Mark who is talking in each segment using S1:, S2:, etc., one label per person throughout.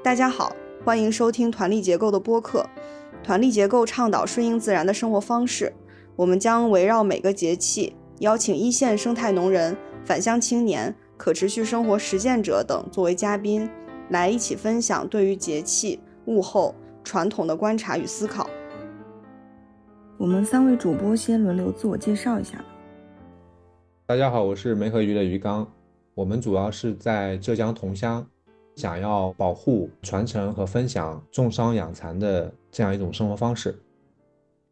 S1: 大家好，欢迎收听团力结构的播客。团力结构倡导顺应自然的生活方式，我们将围绕每个节气，邀请一线生态农人、返乡青年、可持续生活实践者等作为嘉宾，来一起分享对于节气、物候、传统的观察与思考。我们三位主播先轮流自我介绍一下。
S2: 大家好，我是梅河鱼的鱼缸，我们主要是在浙江桐乡。想要保护、传承和分享种桑养蚕的这样一种生活方式。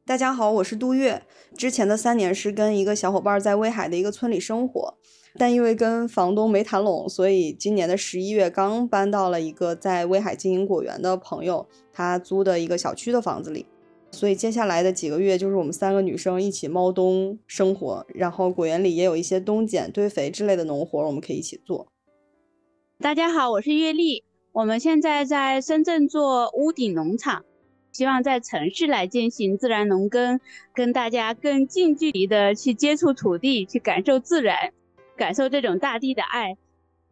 S1: 大家好，我是杜月。之前的三年是跟一个小伙伴在威海的一个村里生活，但因为跟房东没谈拢，所以今年的十一月刚搬到了一个在威海经营果园的朋友他租的一个小区的房子里。所以接下来的几个月就是我们三个女生一起猫冬生活，然后果园里也有一些冬剪、堆肥之类的农活，我们可以一起做。
S3: 大家好，我是月丽。我们现在在深圳做屋顶农场，希望在城市来进行自然农耕，跟大家更近距离的去接触土地，去感受自然，感受这种大地的爱。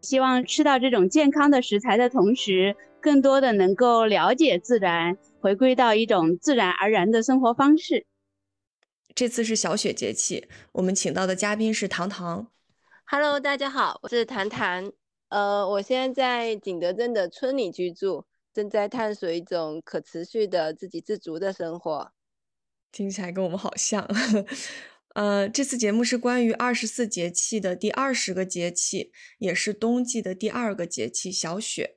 S3: 希望吃到这种健康的食材的同时，更多的能够了解自然，回归到一种自然而然的生活方式。
S1: 这次是小雪节气，我们请到的嘉宾是糖糖。
S4: Hello，大家好，我是糖糖。呃，我现在在景德镇的村里居住，正在探索一种可持续的自给自足的生活。
S1: 听起来跟我们好像。呃，这次节目是关于二十四节气的第二十个节气，也是冬季的第二个节气——小雪。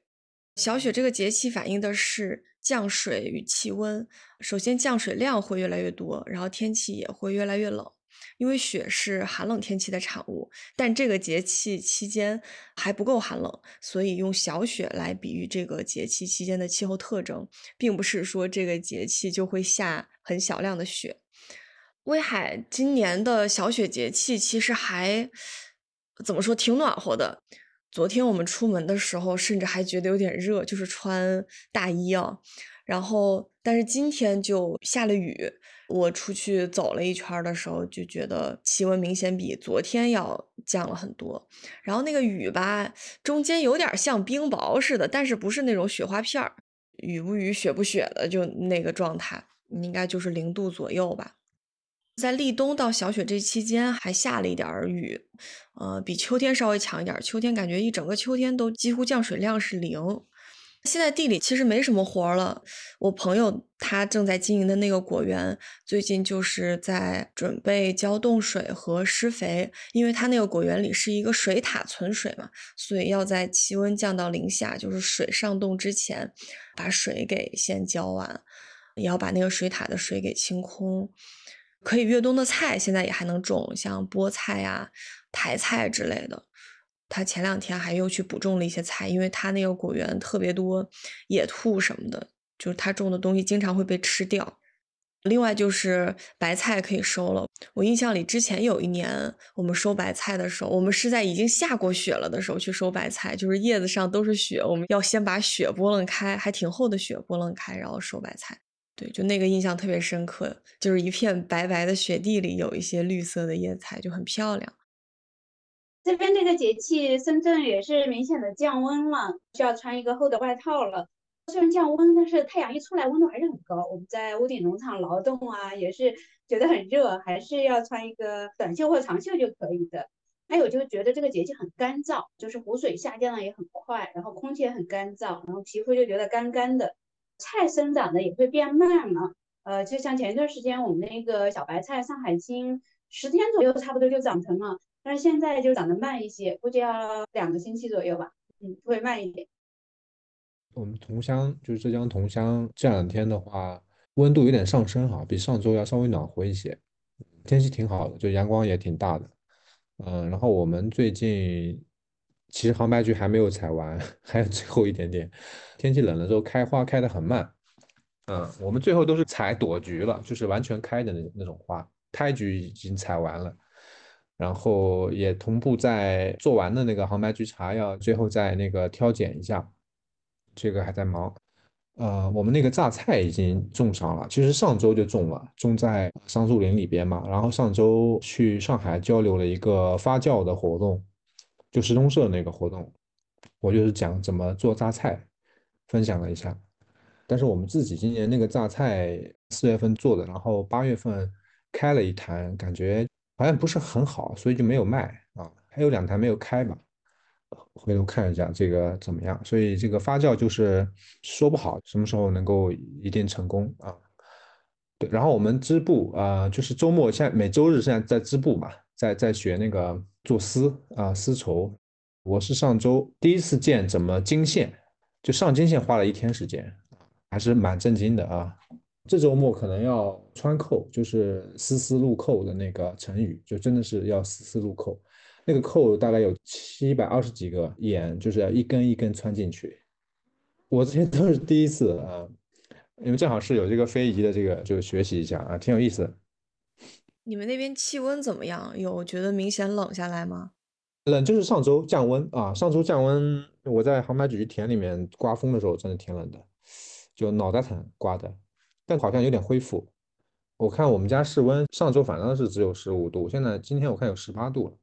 S1: 小雪这个节气反映的是降水与气温。首先，降水量会越来越多，然后天气也会越来越冷。因为雪是寒冷天气的产物，但这个节气期间还不够寒冷，所以用小雪来比喻这个节气期间的气候特征，并不是说这个节气就会下很小量的雪。威海今年的小雪节气其实还怎么说挺暖和的，昨天我们出门的时候甚至还觉得有点热，就是穿大衣啊，然后但是今天就下了雨。我出去走了一圈的时候，就觉得气温明显比昨天要降了很多。然后那个雨吧，中间有点像冰雹似的，但是不是那种雪花片儿，雨不雨、雪不雪的，就那个状态，应该就是零度左右吧。在立冬到小雪这期间，还下了一点雨，呃，比秋天稍微强一点。秋天感觉一整个秋天都几乎降水量是零。现在地里其实没什么活了。我朋友他正在经营的那个果园，最近就是在准备浇冻水和施肥，因为他那个果园里是一个水塔存水嘛，所以要在气温降到零下，就是水上冻之前，把水给先浇完，也要把那个水塔的水给清空。可以越冬的菜现在也还能种，像菠菜呀、苔菜之类的。他前两天还又去补种了一些菜，因为他那个果园特别多野兔什么的，就是他种的东西经常会被吃掉。另外就是白菜可以收了，我印象里之前有一年我们收白菜的时候，我们是在已经下过雪了的时候去收白菜，就是叶子上都是雪，我们要先把雪拨楞开，还挺厚的雪拨楞开，然后收白菜。对，就那个印象特别深刻，就是一片白白的雪地里有一些绿色的叶菜，就很漂亮。
S3: 这边这个节气，深圳也是明显的降温了，需要穿一个厚的外套了。虽然降温，但是太阳一出来，温度还是很高。我们在屋顶农场劳动啊，也是觉得很热，还是要穿一个短袖或长袖就可以的。还有就是觉得这个节气很干燥，就是湖水下降的也很快，然后空气也很干燥，然后皮肤就觉得干干的，菜生长的也会变慢了。呃，就像前一段时间我们那个小白菜上海青，十天左右差不多就长成了。但是现在就长得慢一些，估计要两个星期左右吧，嗯，会慢一点。
S2: 我们桐乡就是浙江桐乡，这两天的话，温度有点上升哈，比上周要稍微暖和一些，天气挺好的，就阳光也挺大的，嗯，然后我们最近其实杭白菊还没有采完，还有最后一点点，天气冷了之后开花开得很慢，嗯，我们最后都是采朵菊了，就是完全开的那那种花，胎菊已经采完了。然后也同步在做完的那个杭白菊茶，要最后再那个挑拣一下，这个还在忙。呃，我们那个榨菜已经种上了，其实上周就种了，种在桑树林里边嘛。然后上周去上海交流了一个发酵的活动，就石钟社那个活动，我就是讲怎么做榨菜。分享了一下。但是我们自己今年那个榨菜四月份做的，然后八月份开了一坛，感觉好像不是很好，所以就没有卖啊。还有两台没有开吧，回头看一下这个怎么样。所以这个发酵就是说不好什么时候能够一定成功啊。对，然后我们织布啊，就是周末现在每周日现在在织布嘛，在在学那个做丝啊丝绸。我是上周第一次见怎么经线，就上经线花了一天时间。还是蛮震惊的啊！这周末可能要穿扣，就是丝丝入扣的那个成语，就真的是要丝丝入扣。那个扣大概有七百二十几个眼，就是要一根一根穿进去。我这些都是第一次啊，因为正好是有这个非遗的这个，就学习一下啊，挺有意思。
S1: 你们那边气温怎么样？有觉得明显冷下来吗？
S2: 冷就是上周降温啊，上周降温，我在杭白咀田里面刮风的时候，真的挺冷的。就脑袋疼刮的，但好像有点恢复。我看我们家室温上周反正是只有十五度，现在今天我看有十八度了。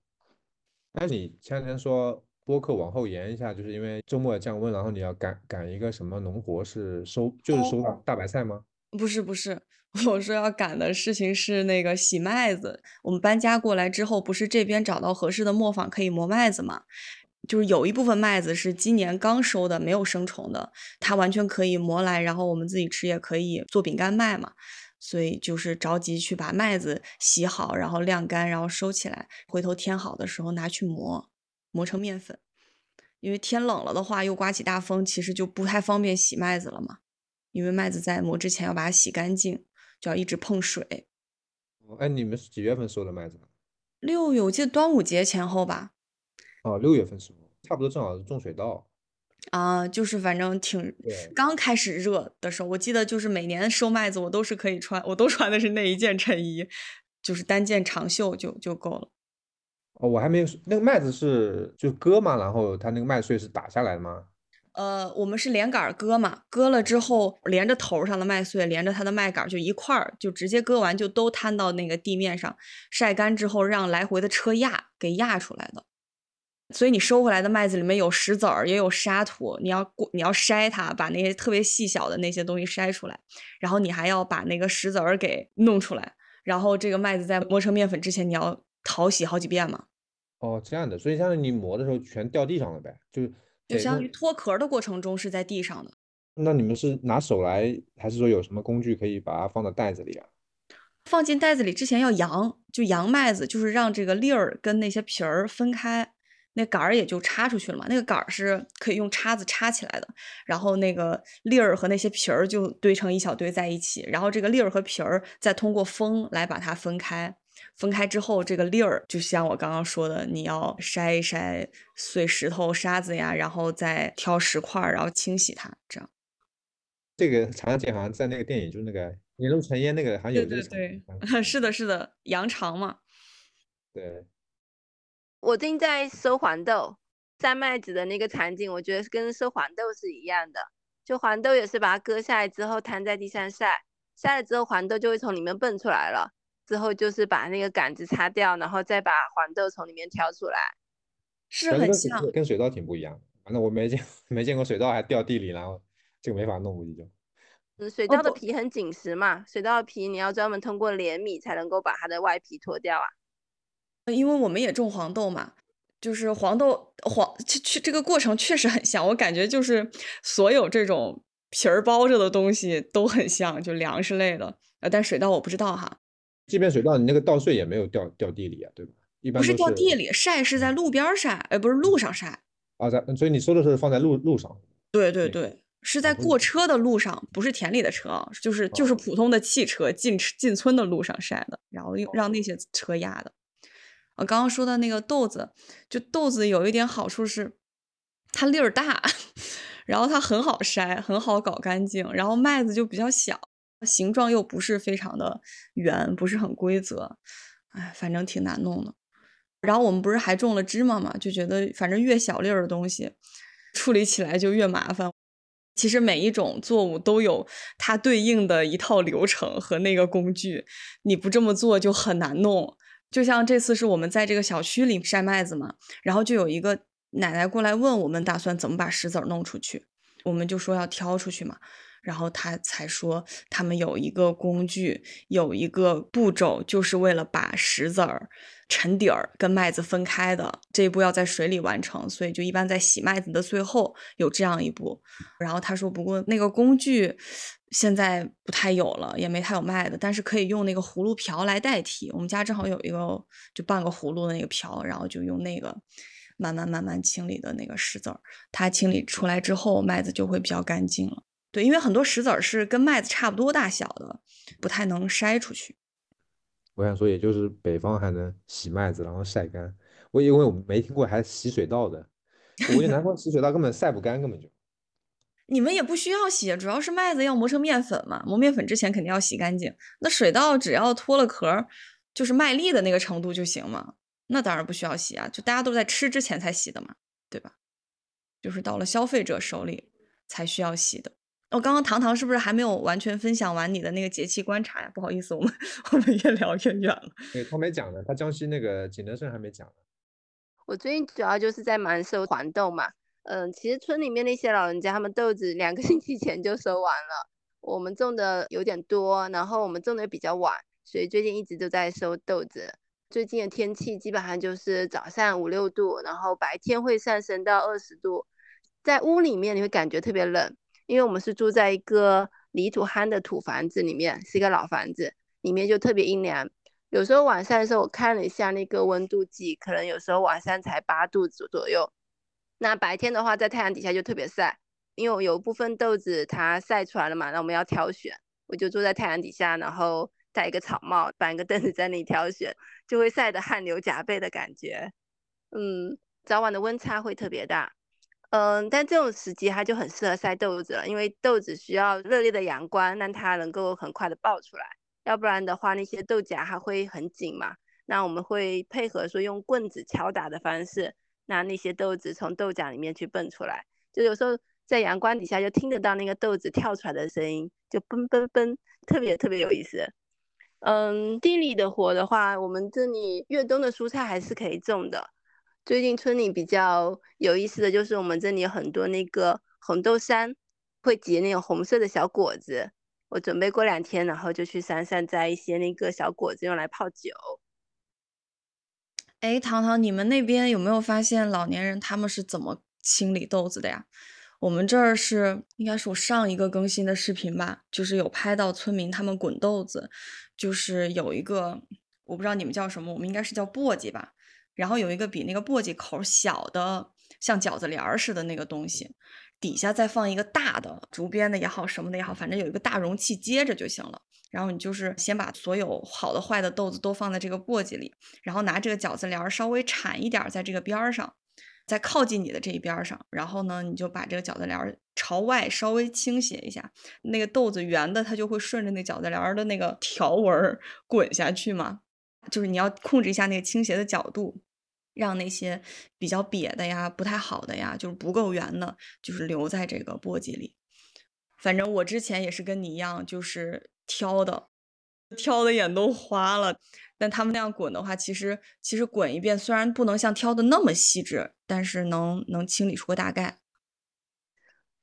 S2: 哎，你前两天说播客往后延一下，就是因为周末要降温，然后你要赶赶一个什么农活，是收就是收大白菜吗？
S1: 不是不是，我说要赶的事情是那个洗麦子。我们搬家过来之后，不是这边找到合适的磨坊可以磨麦子吗？就是有一部分麦子是今年刚收的，没有生虫的，它完全可以磨来，然后我们自己吃，也可以做饼干卖嘛。所以就是着急去把麦子洗好，然后晾干，然后收起来，回头天好的时候拿去磨，磨成面粉。因为天冷了的话，又刮起大风，其实就不太方便洗麦子了嘛。因为麦子在磨之前要把它洗干净，就要一直碰水。
S2: 哎，你们是几月份收的麦子？
S1: 六月，我记得端午节前后吧。
S2: 哦，六月份收，差不多正好是种水稻，
S1: 啊，就是反正挺刚开始热的时候，我记得就是每年收麦子，我都是可以穿，我都穿的是那一件衬衣，就是单件长袖就就够了。
S2: 哦，我还没有，那个麦子是就割嘛，然后它那个麦穗是打下来的吗？
S1: 呃，我们是连杆割嘛，割了之后连着头上的麦穗，连着它的麦秆就一块儿，就直接割完就都摊到那个地面上，晒干之后让来回的车压给压出来的。所以你收回来的麦子里面有石子儿，也有沙土，你要过，你要筛它，把那些特别细小的那些东西筛出来，然后你还要把那个石子儿给弄出来，然后这个麦子在磨成面粉之前，你要淘洗好几遍嘛。
S2: 哦，这样的，所以相当于你磨的时候全掉地上了呗，就
S1: 就相当于脱壳的过程中是在地上的。
S2: 那你们是拿手来，还是说有什么工具可以把它放到袋子里啊？
S1: 放进袋子里之前要扬，就扬麦子，就是让这个粒儿跟那些皮儿分开。那杆儿也就插出去了嘛，那个杆儿是可以用叉子插起来的，然后那个粒儿和那些皮儿就堆成一小堆在一起，然后这个粒儿和皮儿再通过风来把它分开，分开之后这个粒儿就像我刚刚说的，你要筛一筛碎石头、沙子呀，然后再挑石块，然后清洗它，这样。
S2: 这个场景好像在那个电影，就是那个《引路尘烟》那个，好像有这个
S1: 场景。对 对，是的，是的，羊肠嘛。
S2: 对。
S4: 我最近在收黄豆，晒麦子的那个场景，我觉得跟收黄豆是一样的。就黄豆也是把它割下来之后摊在地上晒，晒了之后黄豆就会从里面蹦出来了。之后就是把那个杆子擦掉，然后再把黄豆从里面挑出来，
S1: 是很像。
S2: 跟水稻挺不一样。反正我没见 没见过水稻还掉地里，然后这个没法弄，估计就。
S4: 嗯，水稻的皮很紧实嘛，水稻的皮你要专门通过碾米才能够把它的外皮脱掉啊。
S1: 因为我们也种黄豆嘛，就是黄豆黄，去去这个过程确实很像。我感觉就是所有这种皮儿包着的东西都很像，就粮食类的。呃，但水稻我不知道哈。
S2: 即便水稻，你那个稻穗也没有掉掉地里啊，对吧？一般
S1: 不是掉地里，晒是在路边晒，哎，不是路上晒。
S2: 啊，在，所以你说的是放在路路上。
S1: 对对对，是在过车的路上，不是田里的车，就是就是普通的汽车进进村的路上晒的，然后让那些车压的。我刚刚说的那个豆子，就豆子有一点好处是，它粒儿大，然后它很好筛，很好搞干净。然后麦子就比较小，形状又不是非常的圆，不是很规则，哎，反正挺难弄的。然后我们不是还种了芝麻嘛，就觉得反正越小粒儿的东西，处理起来就越麻烦。其实每一种作物都有它对应的一套流程和那个工具，你不这么做就很难弄。就像这次是我们在这个小区里晒麦子嘛，然后就有一个奶奶过来问我们打算怎么把石子儿弄出去，我们就说要挑出去嘛。然后她才说，他们有一个工具，有一个步骤，就是为了把石子儿、沉底儿跟麦子分开的这一步要在水里完成，所以就一般在洗麦子的最后有这样一步。然后她说，不过那个工具现在不太有了，也没太有卖的，但是可以用那个葫芦瓢来代替。我们家正好有一个就半个葫芦的那个瓢，然后就用那个慢慢慢慢清理的那个石子儿，它清理出来之后，麦子就会比较干净了。对，因为很多石子儿是跟麦子差不多大小的，不太能筛出去。
S2: 我想说，也就是北方还能洗麦子，然后晒干。我因为我没听过还洗水稻的，我觉得 南方洗水稻根本晒不干，根本就。
S1: 你们也不需要洗，主要是麦子要磨成面粉嘛，磨面粉之前肯定要洗干净。那水稻只要脱了壳，就是麦粒的那个程度就行嘛，那当然不需要洗啊，就大家都在吃之前才洗的嘛，对吧？就是到了消费者手里才需要洗的。我刚刚糖糖是不是还没有完全分享完你的那个节气观察呀？不好意思，我们 我们越聊越远了。
S2: 对他没讲呢，他江西那个景德镇还没讲呢。
S4: 我最近主要就是在忙收黄豆嘛。嗯，其实村里面那些老人家，他们豆子两个 星期前就收完了。我们种的有点多，然后我们种的也比较晚，所以最近一直都在收豆子。最近的天气基本上就是早上五六度，然后白天会上升到二十度，在屋里面你会感觉特别冷。因为我们是住在一个泥土夯的土房子里面，是一个老房子，里面就特别阴凉。有时候晚上的时候，我看了一下那个温度计，可能有时候晚上才八度左左右。那白天的话，在太阳底下就特别晒，因为有部分豆子它晒出来了嘛，那我们要挑选，我就坐在太阳底下，然后戴一个草帽，搬一个凳子在那里挑选，就会晒得汗流浃背的感觉。嗯，早晚的温差会特别大。嗯，但这种时机它就很适合晒豆子了，因为豆子需要热烈的阳光，让它能够很快的爆出来，要不然的话那些豆荚还会很紧嘛。那我们会配合说用棍子敲打的方式，让那些豆子从豆荚里面去蹦出来。就有时候在阳光底下就听得到那个豆子跳出来的声音，就嘣嘣嘣，特别特别有意思。嗯，地里的活的话，我们这里越冬的蔬菜还是可以种的。最近村里比较有意思的就是，我们这里有很多那个红豆杉，会结那种红色的小果子。我准备过两天，然后就去山上摘一些那个小果子，用来泡酒。
S1: 哎，糖糖，你们那边有没有发现老年人他们是怎么清理豆子的呀？我们这儿是应该是我上一个更新的视频吧，就是有拍到村民他们滚豆子，就是有一个我不知道你们叫什么，我们应该是叫簸箕吧。然后有一个比那个簸箕口小的，像饺子帘儿似的那个东西，底下再放一个大的竹编的也好，什么的也好，反正有一个大容器接着就行了。然后你就是先把所有好的、坏的豆子都放在这个簸箕里，然后拿这个饺子帘儿稍微铲一点，在这个边儿上，在靠近你的这一边上，然后呢，你就把这个饺子帘儿朝外稍微倾斜一下，那个豆子圆的，它就会顺着那饺子帘儿的那个条纹 滚下去嘛。就是你要控制一下那个倾斜的角度，让那些比较瘪的呀、不太好的呀，就是不够圆的，就是留在这个簸箕里。反正我之前也是跟你一样，就是挑的，挑的眼都花了。但他们那样滚的话，其实其实滚一遍，虽然不能像挑的那么细致，但是能能清理出个大概。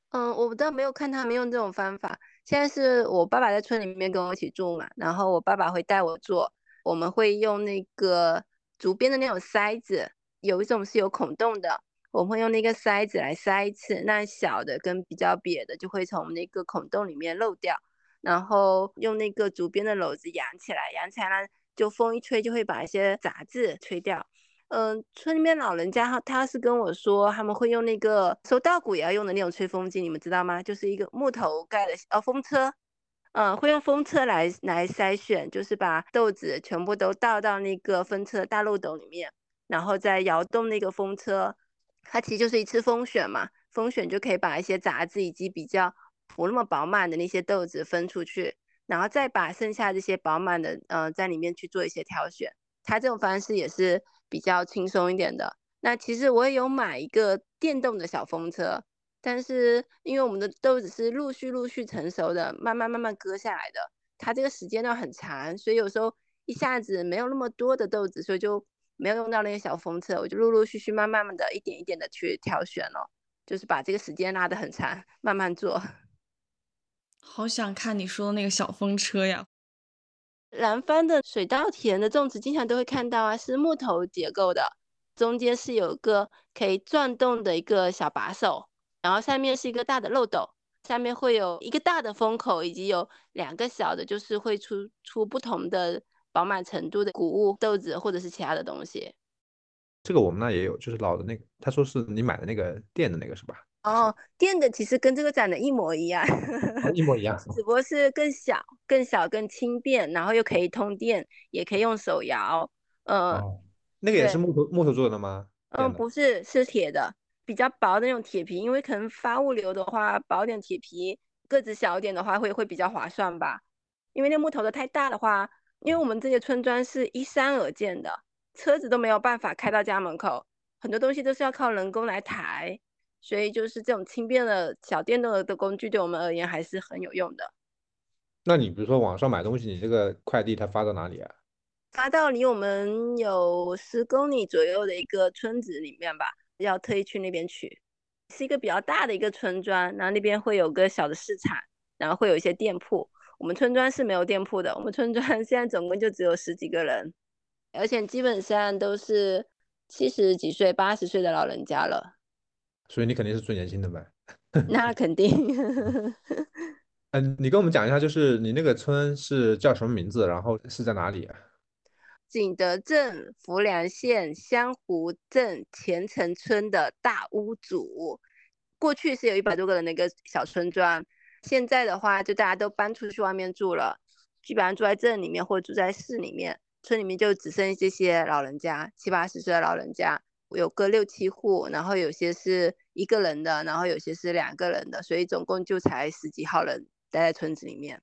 S4: 嗯，我倒没有看他们用这种方法。现在是我爸爸在村里面跟我一起住嘛，然后我爸爸会带我做。我们会用那个竹编的那种筛子，有一种是有孔洞的，我们会用那个筛子来筛一次，那小的跟比较瘪的就会从那个孔洞里面漏掉，然后用那个竹编的篓子扬起来，扬起来呢，就风一吹就会把一些杂质吹掉。嗯，村里面老人家他他是跟我说，他们会用那个收稻谷也要用的那种吹风机，你们知道吗？就是一个木头盖的呃风车。嗯，会用风车来来筛选，就是把豆子全部都倒到那个风车大漏斗里面，然后再摇动那个风车，它其实就是一次风选嘛，风选就可以把一些杂质以及比较不那么饱满的那些豆子分出去，然后再把剩下这些饱满的，嗯，在里面去做一些挑选。它这种方式也是比较轻松一点的。那其实我也有买一个电动的小风车。但是因为我们的豆子是陆续陆续成熟的，慢慢慢慢割下来的，它这个时间段很长，所以有时候一下子没有那么多的豆子，所以就没有用到那个小风车，我就陆陆续续慢慢慢的一点一点的去挑选了。就是把这个时间拉得很长，慢慢做。
S1: 好想看你说的那个小风车呀！
S4: 南方的水稻田的粽子经常都会看到啊，是木头结构的，中间是有个可以转动的一个小把手，然后下面是一个大的漏斗，下面会有一个大的风口，以及有两个小的，就是会出出不同的饱满程度的谷物、豆子或者是其他的东西。
S2: 这个我们那也有，就是老的那个，他说是你买的那个店的那个是吧？
S4: 哦，电的其实跟这个长得一模一样，
S2: 一模一样，
S4: 只不过是更小、更小、更轻便，然后又可以通电，也可以用手摇。呃，
S2: 那个也是木头木头做的吗？
S4: 嗯，不是，是铁的，比较薄的那种铁皮，因为可能发物流的话，薄点铁皮，个子小一点的话会会比较划算吧。因为那木头的太大的话，因为我们这些村庄是依山而建的，车子都没有办法开到家门口，很多东西都是要靠人工来抬。所以就是这种轻便的小电动的工具，对我们而言还是很有用的。
S2: 那你比如说网上买东西，你这个快递它发到哪里啊？
S4: 发到离我们有十公里左右的一个村子里面吧，要特意去那边取。是一个比较大的一个村庄，然后那边会有个小的市场，然后会有一些店铺。我们村庄是没有店铺的，我们村庄现在总共就只有十几个人，而且基本上都是七十几岁、八十岁的老人家了。
S2: 所以你肯定是最年轻的呗？
S4: 那肯定。
S2: 嗯，你跟我们讲一下，就是你那个村是叫什么名字，然后是在哪里啊？
S4: 景德镇浮梁县香湖镇前城村的大屋主。过去是有一百多个人的一个小村庄，现在的话就大家都搬出去外面住了，基本上住在镇里面或者住在市里面，村里面就只剩这些老人家，七八十岁的老人家。有个六七户，然后有些是一个人的，然后有些是两个人的，所以总共就才十几号人待在村子里面。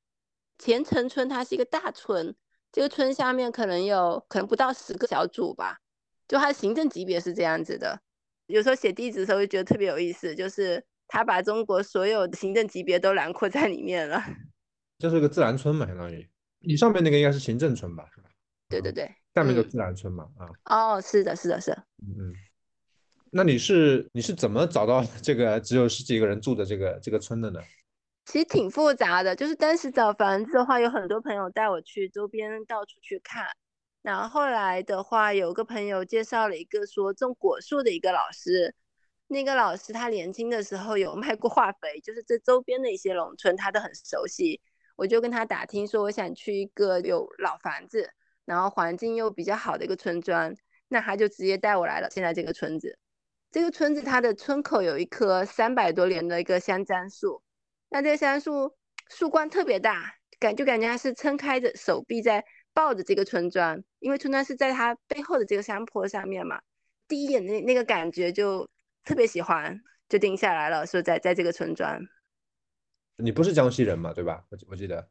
S4: 前城村它是一个大村，这个村下面可能有可能不到十个小组吧，就它的行政级别是这样子的。有时候写地址的时候就觉得特别有意思，就是它把中国所有的行政级别都囊括在里面了。
S2: 这是个自然村嘛，相当于你上面那个应该是行政村吧，是吧？
S4: 对对对。
S2: 下面就自然村嘛，啊，
S4: 哦，是的，是的，是，
S2: 嗯，那你是你是怎么找到 这个只有十几个人住的这个这个村的呢？
S4: 其实挺复杂的，就是当时找房子的话，有很多朋友带我去周边到处去看，然后后来的话，有个朋友介绍了一个说种果树的一个老师，那个老师他年轻的时候有卖过化肥，就是这周边的一些农村他都很熟悉，我就跟他打听说我想去一个有老房子。然后环境又比较好的一个村庄，那他就直接带我来了。现在这个村子，这个村子它的村口有一棵三百多年的一个香樟树，那这个香树树冠特别大，感就感觉它是撑开着手臂在抱着这个村庄，因为村庄是在它背后的这个山坡上面嘛。第一眼那那个感觉就特别喜欢，就定下来了，说在在这个村庄。
S2: 你不是江西人嘛，对吧？我我记得。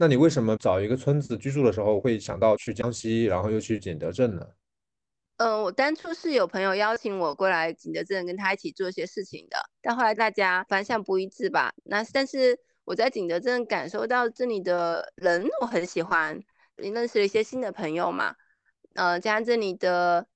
S2: 那你为什么找一个村子居住的时候会想到去江西，然后又去景德镇呢？
S4: 嗯，我当初是有朋友邀请我过来景德镇跟他一起做一些事情的，但后来大家方向不一致吧。那但是我在景德镇感受到这里的人我很喜欢，也认识了一些新的朋友嘛。呃，加上这里的，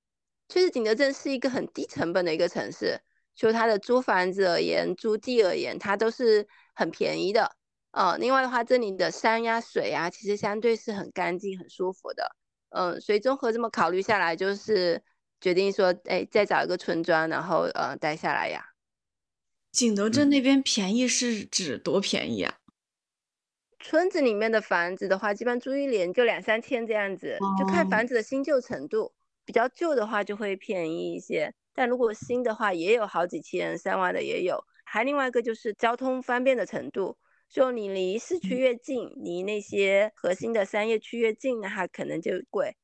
S4: 确实景德镇是一个很低成本的一个城市，就它的租房子而言，租地而言，它都是很便宜的。呃，另外的话，这里的山呀、水呀，其实相对是很干净、很舒服的。嗯，所以综合这么考虑下来，就是决定说，哎，再找一个村庄，然后呃待下来呀。
S1: 景德镇那边便宜是指多便宜啊？
S4: 村子里面的房子的话，基本租一年就两三千这样子，就看房子的新旧程度。比较旧的话就会便宜一些，但如果新的话，也有好几千、三万的也有。还另外一个就是交通方便的程度。就你离市区越近，离那些核心的商业区越近，那它可能就贵。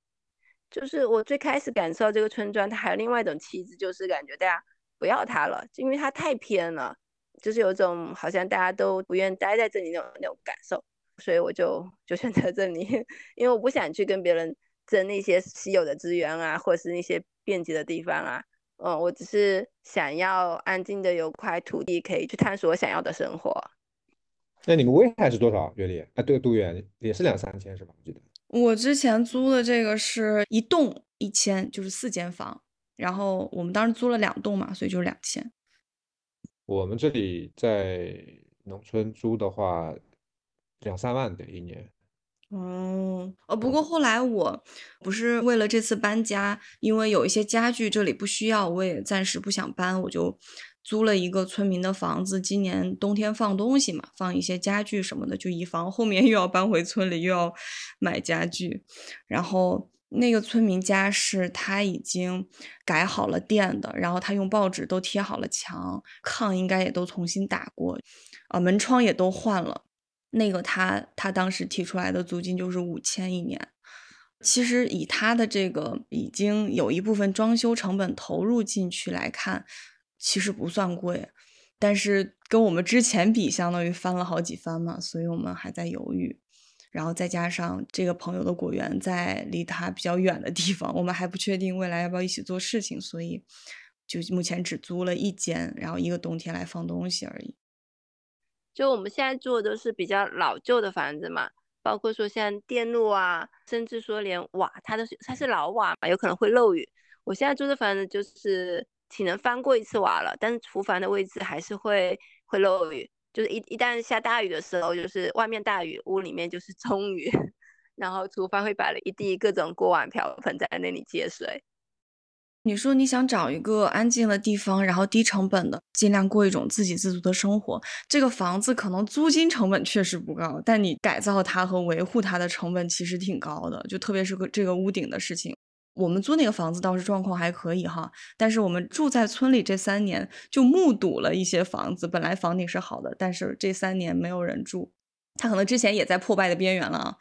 S4: 就是我最开始感受这个村庄，它还有另外一种气质，就是感觉大家不要它了，就因为它太偏了，就是有种好像大家都不愿待在这里那种那种感受。所以我就就选择这里，因为我不想去跟别人争那些稀有的资源啊，或者是那些便捷的地方啊。嗯，我只是想要安静的有块土地，可以去探索我想要的生活。
S2: 那你们威海是多少月历？啊，对，度远也是两三千是吧？我记得
S1: 我之前租的这个是一栋一千，就是四间房，然后我们当时租了两栋嘛，所以就是两千。
S2: 我们这里在农村租的话，两三万得一年。
S1: 哦，呃，不过后来我不是为了这次搬家，因为有一些家具这里不需要，我也暂时不想搬，我就租了一个村民的房子。今年冬天放东西嘛，放一些家具什么的，就以防后面 又要搬回村里又要买家具。然后那个村民家是他已经改好了电的，然后他用报纸都贴好了墙，炕应该也都重新打过，啊，门窗也都换了。那个他他当时提出来的租金就是五千一年，其实以他的这个已经有一部分装修成本投入进去来看，其实不算贵，但是跟我们之前比，相当于翻了好几番嘛，所以我们还在犹豫。然后再加上这个朋友的果园在离他比较远的地方，我们还不确定未来要不要一起做事情，所以就目前只租了一间，然后一个冬天来放东西而已。
S4: 就我们现在住的都是比较老旧的房子嘛，包括说像电路啊，甚至说连瓦，它都是它是老瓦嘛，有可能会漏雨。我现在住的房子就是体能翻过一次瓦了，但是厨房的位置还是会会漏雨，就是一一旦下大雨的时候，就是外面大雨，屋里面就是中雨，然后厨房会摆了一地各种锅碗瓢盆在那里接水。
S1: 你说你想找一个安静的地方，然后低成本的，尽量过一种自给自足的生活。这个房子可能租金成本确实不高，但你改造它和维护它的成本其实挺高的。就特别是个这个屋顶的事情，我们租那个房子倒是状况还可以哈，但是我们住在村里这三年，就目睹了一些房子本来房顶是好的，但是这三年没有人住，它可能之前也在破败的边缘了啊，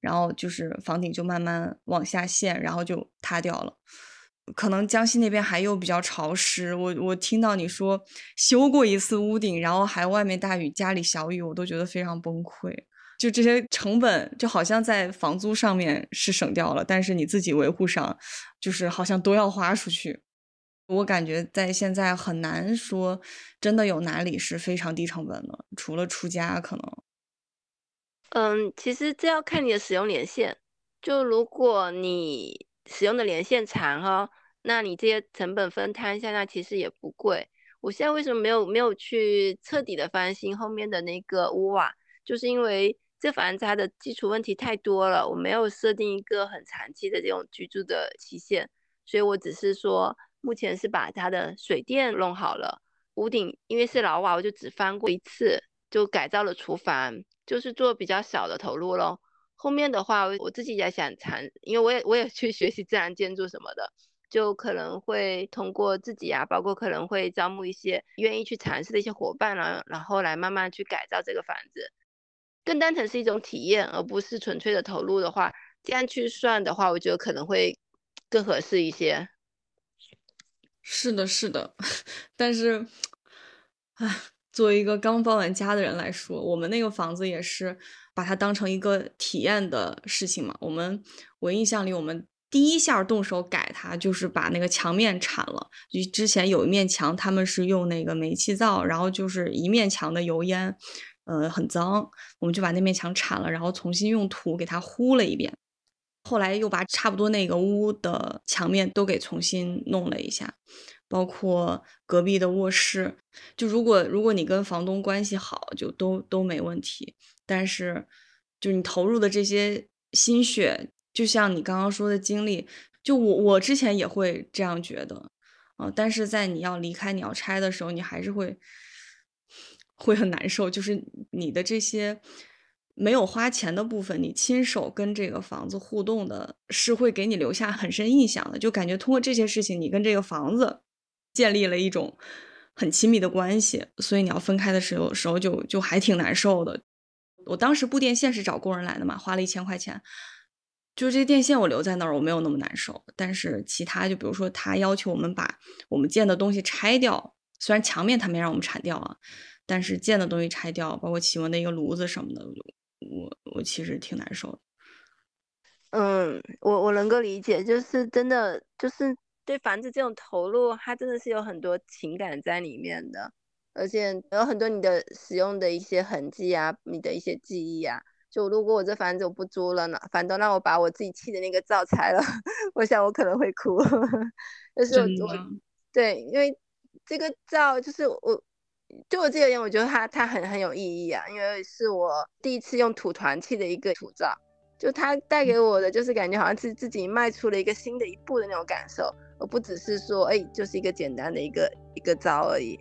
S1: 然后就是房顶就慢慢往下陷，然后就塌掉了。可能江西那边还有比较潮湿，我我听到你说修过一次屋顶，然后还外面大雨，家里小雨，我都觉得非常崩溃。就这些成本，就好像在房租上面是省掉了，但是你自己维护上，就是好像都要花出去。我感觉在现在很难说真的有哪里是非常低成本的，除了出家可能。
S4: 嗯，其实这要看你的使用年限，就如果你。使用的连线长哈，那你这些成本分摊下来其实也不贵。我现在为什么没有没有去彻底的翻新后面的那个屋瓦，就是因为这房子它的基础问题太多了，我没有设定一个很长期的这种居住的期限，所以我只是说目前是把它的水电弄好了，屋顶因为是老瓦，我就只翻过一次，就改造了厨房，就是做比较小的投入咯。后面的话，我自己也想尝，因为我也我也去 学习自然建筑什么的，就可能会通过自己啊，包括可能会招募一些愿意去尝试的一些伙伴了，然后来慢慢去改造这个房子，更单纯是一种体验，而不是纯粹的投入的话，这样去算的话，我觉得可能会更合适一些。
S1: 是的，是的，但是，唉。作为一个刚搬完家的人来说，我们那个房子也是把它当成一个体验的事情嘛。我们我印象里，我们第一下动手改它，就是把那个墙面铲了。就之前有一面墙，他们是用那个煤气灶，然后就是一面墙的油烟，呃，很脏，我们就把那面墙铲了，然后重新用土给它糊了一遍。后来又把差不多那个屋的墙面都给重新弄了一下。包括隔壁的卧室，就如果如果你跟房东关系好，就都都没问题。但是，就你投入的这些心血，就像你刚刚说的经历，就我我之前也会这样觉得，啊，但是在你要离开、你要拆的时候，你还是会会很难受。就是你的这些没有花钱的部分，你亲手跟这个房子互动的，是会给你留下很深印象的。就感觉通过这些事情，你跟这个房子。建立了一种很亲密的关系，所以你要分开的时候，时候就就还挺难受的。我当时布电线是找工人来的嘛，花了一千块钱，就这电线我留在那儿，我没有那么难受。但是其他，就比如说他要求我们把我们建的东西拆掉，虽然墙面他没让我们铲掉啊，但是建的东西拆掉，包括启蒙的一个炉子什么的，我我其实挺难受的。
S4: 嗯，我我能够理解，就是真的就是。对房子这种投入，它真的是有很多情感在里面的，而且有很多你的使用的一些痕迹啊，你的一些记忆啊。就如果我这房子我不租了呢，房东让我把我自己砌的那个灶拆了，我想我可能会哭。就是我，对，因为这个灶就是我，对我自己而言，我觉得它它很很有意义啊，因为是我第一次用土团器的一个土灶，就它带给我的就是感觉好像是自己迈出了一个新的一步的那种感受，而不只是说哎就是一个简单的一个一个灶而已。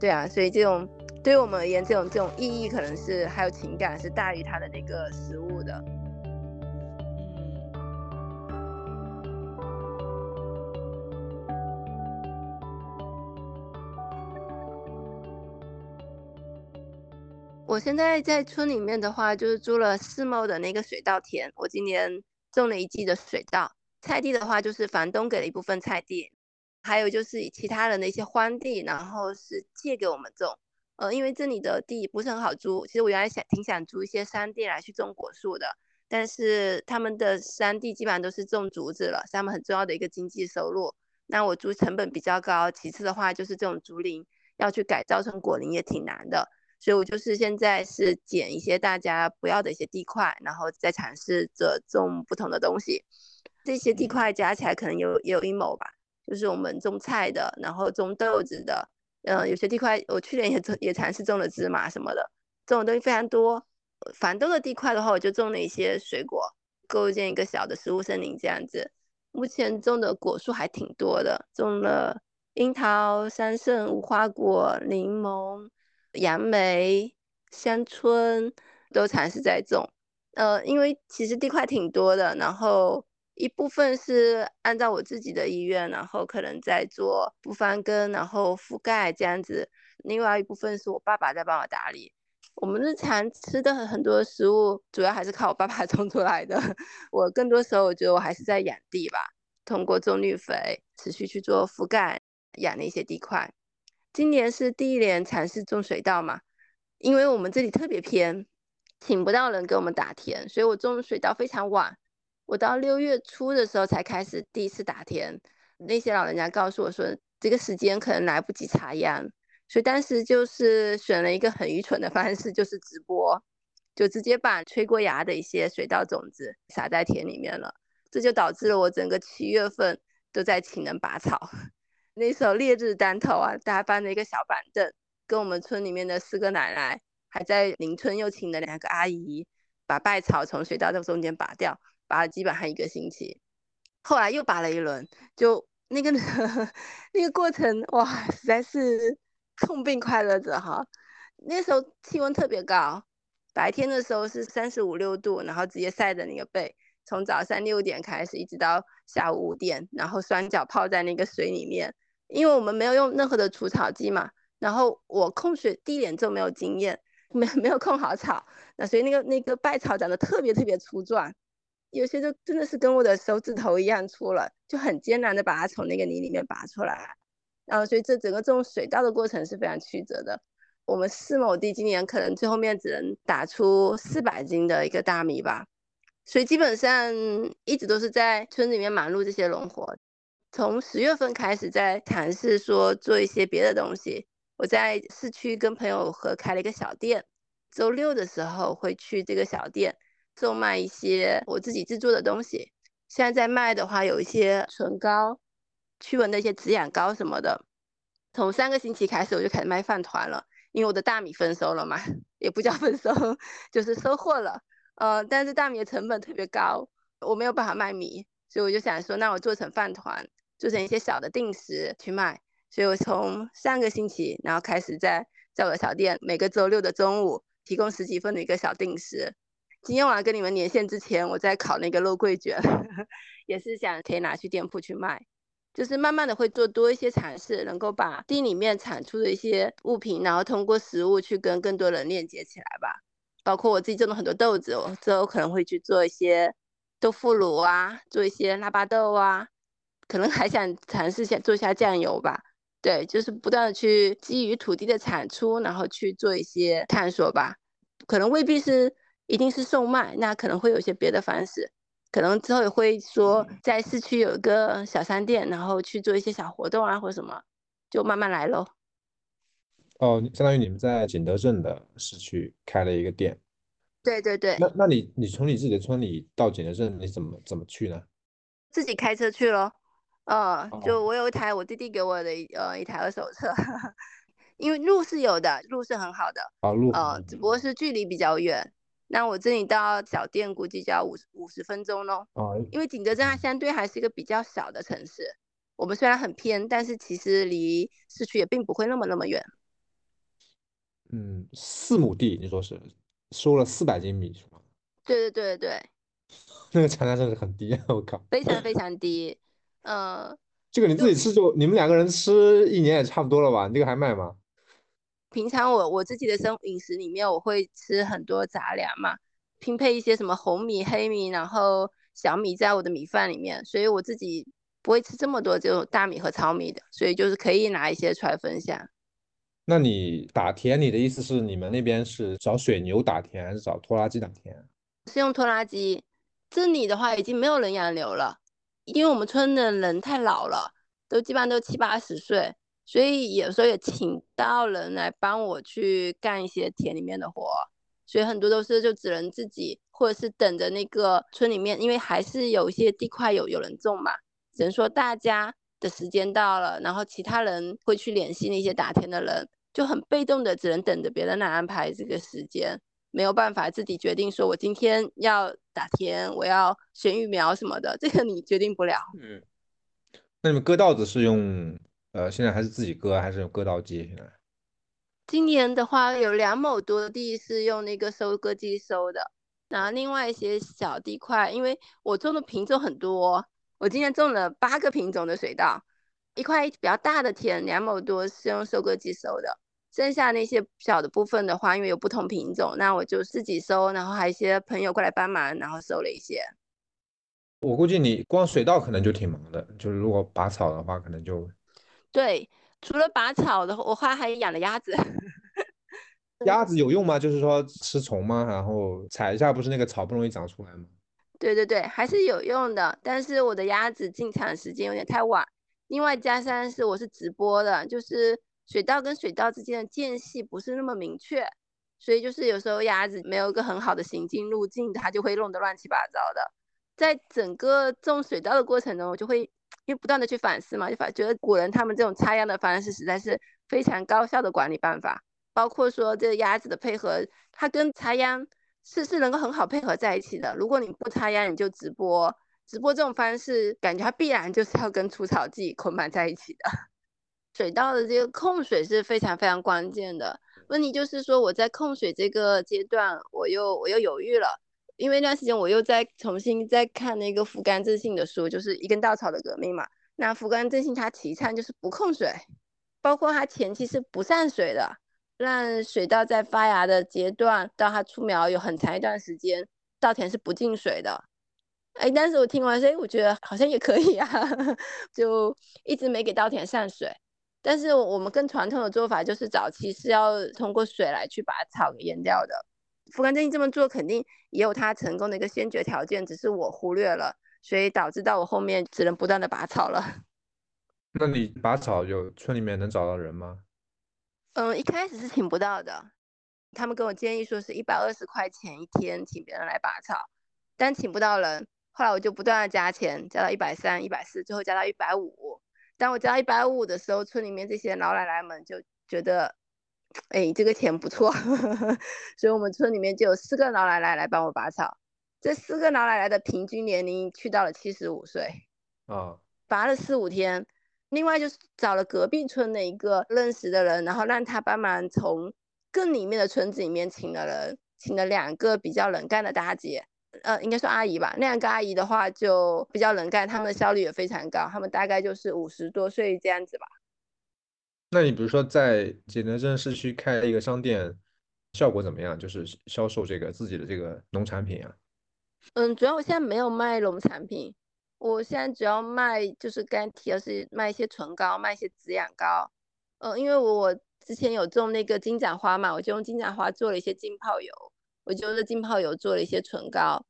S4: 对啊，所以这种对于我们而言，这种这种意义可能是还有情感是大于它的那个食物的。我现在在村里面的话，就是租了世茂的那个水稻田。我今年种了一季的水稻，菜地的话就是房东给了一部分菜地，还有就是其他人的一些荒地，然后是借给我们种。呃，因为这里的地不是很好租，其实我原来想挺想租一些山地来去种果树的，但是他们的山地基本上都是种竹子了，是他们很重要的一个经济收入。那我租成本比较高，其次的话就是这种竹林要去改造成果林也挺难的。所以我就是现在是捡一些大家不要的一些地块，然后再尝试着种不同的东西。这些地块加起来可能有也有一亩吧，就是我们种菜的，然后种豆子的，嗯，有些地块我去年也种也尝试种了芝麻什么的，这种东西非常多。繁多的地块的话，我就种了一些水果，构建一个小的食物森林这样子。目前种的果树还挺多的，种了樱桃、桑葚、无花果、柠檬。杨梅、香椿都尝试在种，呃，因为其实地块挺多的，然后一部分是按照我自己的意愿，然后可能在做不翻耕，然后覆盖这样子，另外一部分是我爸爸在帮我打理。我们日常吃的很多食物，主要还是靠我爸爸 种出来的。我更多时候我觉得我还是在养地吧，通过种绿肥，持续去做覆盖，养那些地块。今年是第一年尝试种水稻嘛，因为我们这里特别偏，请不到人给我们打田，所以我种水稻非常晚。我到六月初的时候才开始第一次打田。那些老人家告诉我说，这个时间可能来不及插秧，所以当时就是选了一个很愚蠢的方式，就是直播，就直接把吹过芽的一些水稻种子撒在田里面了。这就导致了我整个七月份都在请人拔草。那时候烈日当头啊，大家搬着一个小板凳，跟我们村里面的四个奶奶，还在邻村又请了两个阿姨，把稗草从水稻的中间拔掉，拔了基本上一个星期。后来又拔了一轮，就那个 那个过程哇，实在是痛并快乐着哈。那时候气温特别高，白天的时候是三十五六度，然后直接晒着那个背，从早上六点开始一直到下午五点，然后双脚泡在那个水里面。因为我们没有用任何的除草剂嘛，然后我控水地点就没有经验，没 没有控好草，那所以那个那个稗草长得特别特别粗壮，有些就真的是跟我的手指头一样粗了，就很艰难的把它从那个泥里面拔出来，然后所以这整个种水稻的过程是非常曲折的。我们四亩地今年可能最后面只能打出四百斤的一个大米吧，所以基本上一直都是在村里面忙碌这些农活。从十月份开始，在尝试说做一些别的东西。我在市区跟朋友合开了一个小店，周六的时候会去这个小店售卖一些我自己制作的东西。现在在卖的话，有一些唇膏、驱蚊的一些止痒膏什么的。从三个星期开始，我就开始卖饭团了，因为我的大米丰收了嘛，也不叫丰收，就是收获了。呃，但是大米的成本特别高，我没有办法卖米，所以我就想说，那我做成饭团。做成一些小的定时去卖，所以我从上个星期，然后开始在在我的小店，每个周六的中午提供十几份的一个小定时。今天晚上跟你们连线之前，我在烤那个肉桂卷，也是想可以拿去店铺去卖。就是慢慢的会做多一些尝试，能够把地里面产出的一些物品，然后通过食物去跟更多人链接起来吧。包括我自己种了很多豆子，我之后可能会去做一些豆腐乳啊，做一些腊八豆啊。可能还想尝试下做一下酱油吧，对，就是不断的去基于土地的产出，然后去做一些探索吧。可能未必是一定是售卖，那可能会有一些别的方式。可能之后也会说在市区有一个小商店，然后去做一些小活动啊，或者什么，就慢慢来喽。
S2: 哦，相当于你们在景德镇的市区开了一个店。
S4: 对对对。
S2: 那那你你从你自己的村里到景德镇，你怎么怎么去呢？
S4: 自己开车去咯。呃，就我有一台我弟弟给我的呃一台二手车，因为路是有的，路是很好的，
S2: 啊，路
S4: 呃，只不过是距离比较远。那我这里到小店估计就要五十五十分钟喽。
S2: 啊，
S4: 因为景德镇它相对还是一个比较小的城市，我们虽然很偏，但是其实离市区也并不会那么那么远。
S2: 嗯，四亩地，你说是收了四百斤米是吗？
S4: 对对对对，
S2: 那个产量真是很低啊！我靠，
S4: 非常非常低。呃，
S2: 这个你自己吃就你们两个人吃一年也差不多了吧？你这个还卖吗？
S4: 平常我我自己的生饮食里面，我会吃很多杂粮嘛，拼配一些什么红米、黑米，然后小米在我的米饭里面，所以我自己不会吃这么多这种大米和糙米的，所以就是可以拿一些出来分享。
S2: 那你打田，你的意思是你们那边是找水牛打田，还是找拖拉机打田？
S4: 是用拖拉机。这里的话已经没有人养牛了，因为我们村的人太老了，都基本上都七八十岁，所以有时候也请到人来帮我去干一些田里面的活，所以很多都是就只能自己，或者是等着那个村里面，因为还是有一些地块有有人种嘛，只能说大家的时间到了，然后其他人会去联系那些打田的人，就很被动的，只能等着别人来安排这个时间。没有办法自己决定，说我今天要打田，我要选育苗什么的，这个你决定不了。
S2: 嗯，那你们割稻子是用呃，现在还是自己割，还是用割稻机？现在
S4: 今年的话，有两亩多的地是用那个收割机收的，然后另外一些小地块，因为我种的品种很多，我今年种了八个品种的水稻，一块比较大的田两亩多是用收割机收的。剩下那些小的部分的话，因为有不同品种，那我就自己收，然后还有一些朋友过来帮忙，然后收了一些。
S2: 我估计你光水稻可能就挺忙的，就是如果拔草的话，可能就
S4: 对。除了拔草的，我还还养了鸭子。
S2: 鸭子有用吗？就是说吃虫吗？然后踩一下，不是那个草不容易长出来吗？
S4: 对对对，还是有用的。但是我的鸭子进场时间有点太晚，另外加上是我是直播的，就是水稻跟水稻之间的间隙不是那么明确，所以就是有时候鸭子没有一个很好的行进路径，它就会弄得乱七八糟的。在整个种水稻的过程中，我就会因为不断的去反思嘛，就反觉得古人他们这种插秧的方式实在是非常高效的管理办法。包括说这个鸭子的配合，它跟插秧是是能够很好配合在一起的。如果你不插秧，你就直播，直播这种方式，感觉它必然就是要跟除草剂捆绑在一起的。水稻的这个控水是非常非常关键的。问题就是说，我在控水这个阶段，我又我又犹豫了，因为那段时间我又在重新在看那个福冈正信的书，就是一根稻草的革命嘛。那福冈正信他提倡就是不控水，包括他前期是不上水的。让水稻在发芽的阶段到它出苗有很长一段时间，稻田是不进水的。哎，但是我听完说，哎，我觉得好像也可以啊，就一直没给稻田上水。但是我们更传统的做法就是早期是要通过水来去把草给淹掉的。福冈正义这么做肯定也有他成功的一个先决条件，只是我忽略了，所以导致到我后面只能不断的拔草了。
S2: 那你拔草有村里面能找到人吗？
S4: 嗯，一开始是请不到的，他们跟我建议说是一百二十块钱一天请别人来拔草，但请不到人。后来我就不断的加钱，加到一百三、一百四，最后加到一百五。当我加到一百五的时候，村里面这些老奶奶们就觉得，哎，这个钱不错，所以我们村里面就有四个老奶奶来帮我拔草。这四个老奶奶的平均年龄去到了七十五岁，
S2: 啊，
S4: 拔了四五天。另外就是找了隔壁村的一个认识的人，然后让他帮忙从更里面的村子里面请了人，请了两个比较能干的大姐，呃，应该说阿姨吧。那两个阿姨的话就比较能干，他们的效率也非常高，他们大概就是五十多岁这样子吧。
S2: 那你比如说在景德镇市区开一个商店，效果怎么样？就是销售这个自己的这个农产品啊？
S4: 嗯，主要我现在没有卖农产品。我现在主要卖，就是刚提的是卖一些唇膏，卖一些止痒膏。嗯，因为我之前有种那个金盏花嘛，我就用金盏花做了一些浸泡油，我就用浸泡油做了一些唇膏。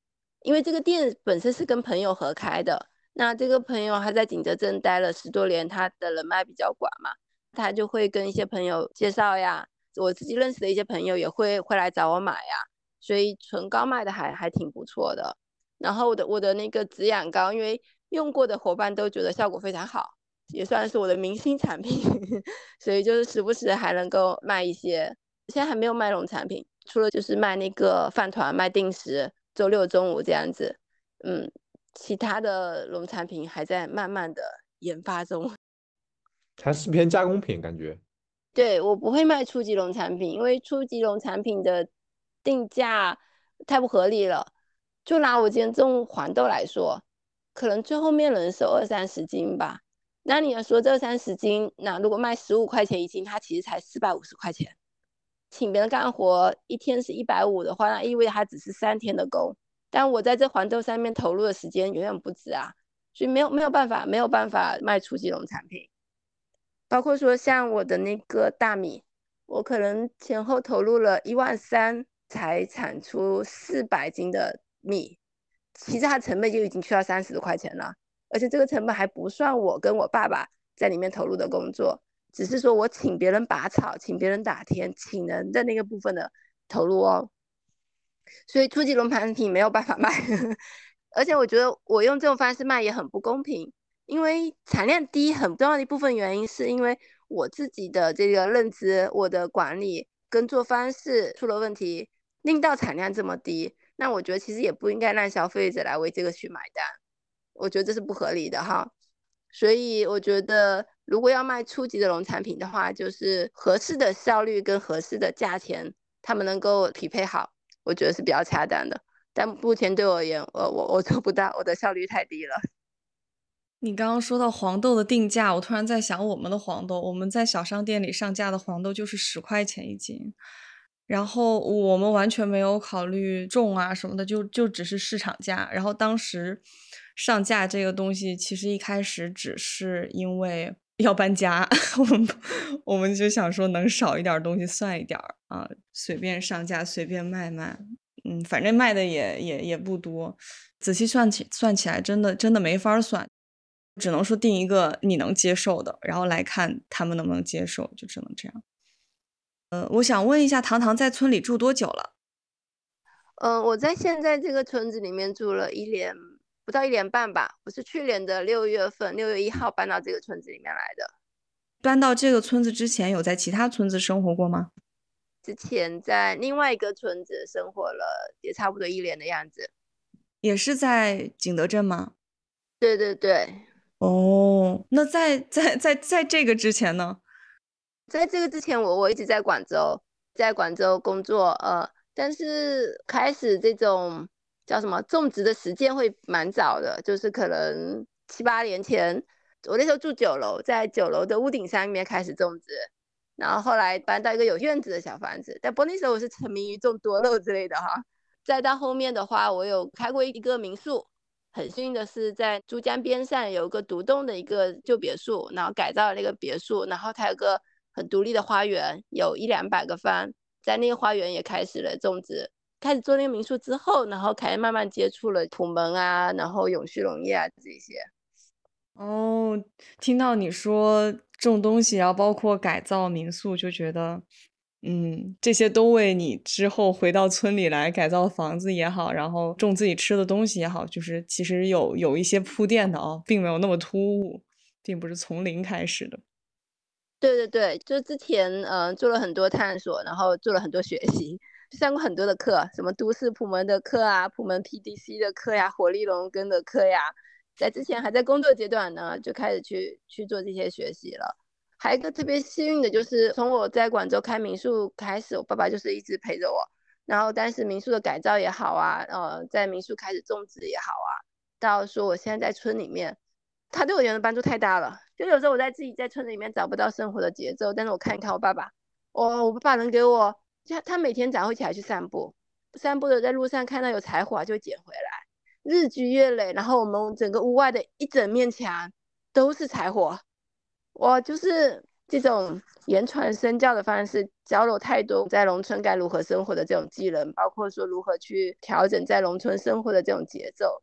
S4: 因为这个店本身是跟朋友合开的，那这个朋友他在景德镇待了十多年，他的人脉比较广嘛，他就会跟一些朋友介绍呀，我自己认识的一些朋友也会会来找我买呀，所以唇膏卖的还还挺不错的。然后我的我的那个止痒膏，因为用过的伙伴都觉得效果非常好，也算是我的明星产品，所以就是时不时还能够卖一些。现在还没有卖农产品，除了就是卖那个饭团、卖定时，周六中午这样子。嗯，其他的农产品还在慢慢的研发中，
S2: 还是偏加工品感觉。
S4: 对我不会卖初级农产品，因为初级农产品的定价太不合理了。就拿我今天种黄豆来说，可能最后面能收二三十斤吧。那你要说这二三十斤，那如果卖十五块钱一斤，它其实才四百五十块钱。请别人干活一天是一百五的话，那意味着他只是三天的工。但我在这黄豆上面投入的时间远远不止啊，所以没有没有办法没有办法卖出这种产品。包括说像我的那个大米，我可能前后投入了一万三才产出四百斤的米，其实它成本就已经去到三十多块钱了。而且这个成本还不算我跟我爸爸在里面投入的工作，只是说我请别人拔草、请别人打田、请人的那个部分的投入哦。所以初级农产品没有办法卖，而且我觉得我用这种方式卖也很不公平，因为产量低很重要的一部分原因是因为我自己的这个认知、我的管理耕作方式出了问题，令到产量这么低。那我觉得其实也不应该让消费者来为这个去买单。我觉得这是不合理的哈，所以我觉得如果要卖初级的农产品的话，就是合适的效率跟合适的价钱，他们能够匹配好，我觉得是比较恰当的。但目前对我而言，我我我做不到，我的效率太低了。
S1: 你刚刚说到黄豆的定价，我突然在想，我们的黄豆，我们在小商店里上架的黄豆就是十块钱一斤，然后我们完全没有考虑种啊什么的，就就只是市场价，然后当时。上架这个东西，其实一开始只是因为要搬家，我们我们就想说能少一点东西算一点啊，随便上架随便卖卖，嗯，反正卖的也也也不多，仔细算起算起来，真的真的没法算，只能说定一个你能接受的，然后来看他们能不能接受，就只能这样。呃，我想问一下，糖糖在村里住多久了？
S4: 嗯，我在现在这个村子里面住了一年。不到一年半吧，我是去年的六月份，六月一号搬到这个村子里面来的。
S1: 搬到这个村子之前，有在其他村子生活过吗？
S4: 之前在另外一个村子生活了，也差不多一年的样子。
S1: 也是在景德镇吗？
S4: 对对对。
S1: 哦，那在在在在这个之前呢？
S4: 在这个之前，我我一直在广州，在广州工作。呃，但是开始这种。叫什么？种植的时间会蛮早的，就是可能七八年前，我那时候住九楼，在九楼的屋顶上面开始种植，然后后来搬到一个有院子的小房子。但不那时候我是沉迷于种多肉之类的哈。再到后面的话，我有开过一个民宿，很幸运的是在珠江边上有一个独栋的一个旧别墅，然后改造了那个别墅，然后它有个很独立的花园，有一两百个方，在那个花园也开始了种植。开始做那个民宿之后，然后开始慢慢接触了普门啊，然后永续农业啊这些。
S1: 哦，听到你说种东西，然后包括改造民宿，就觉得，嗯，这些都为你之后回到村里来改造房子也好，然后种自己吃的东西也好，就是其实有有一些铺垫的啊，并没有那么突兀，并不是从零开始的。
S4: 对对对，就之前嗯做了很多探索，然后做了很多学习。上过很多的课，什么都市普门的课啊，普门 PDC 的课呀，火力农耕的课呀，在之前还在工作阶段呢，就开始去去做这些学习了。还有一个特别幸运的就是，从我在广州开民宿开始，我爸爸就是一直陪着我。然后当时民宿的改造也好啊，呃，在民宿开始种植也好啊，到说我现在在村里面，他对我人的帮助太大了。就有时候我在自己在村子里面找不到生活的节奏，但是我看一看我爸爸，哦，我爸爸能给我。他他每天早上会起来去散步，散步的在路上看到有柴火就捡回来，日积月累，然后我们整个屋外的一整面墙都是柴火，哇，就是这种言传身教的方式，教了太多在农村该如何生活的这种技能，包括说如何去调整在农村生活的这种节奏，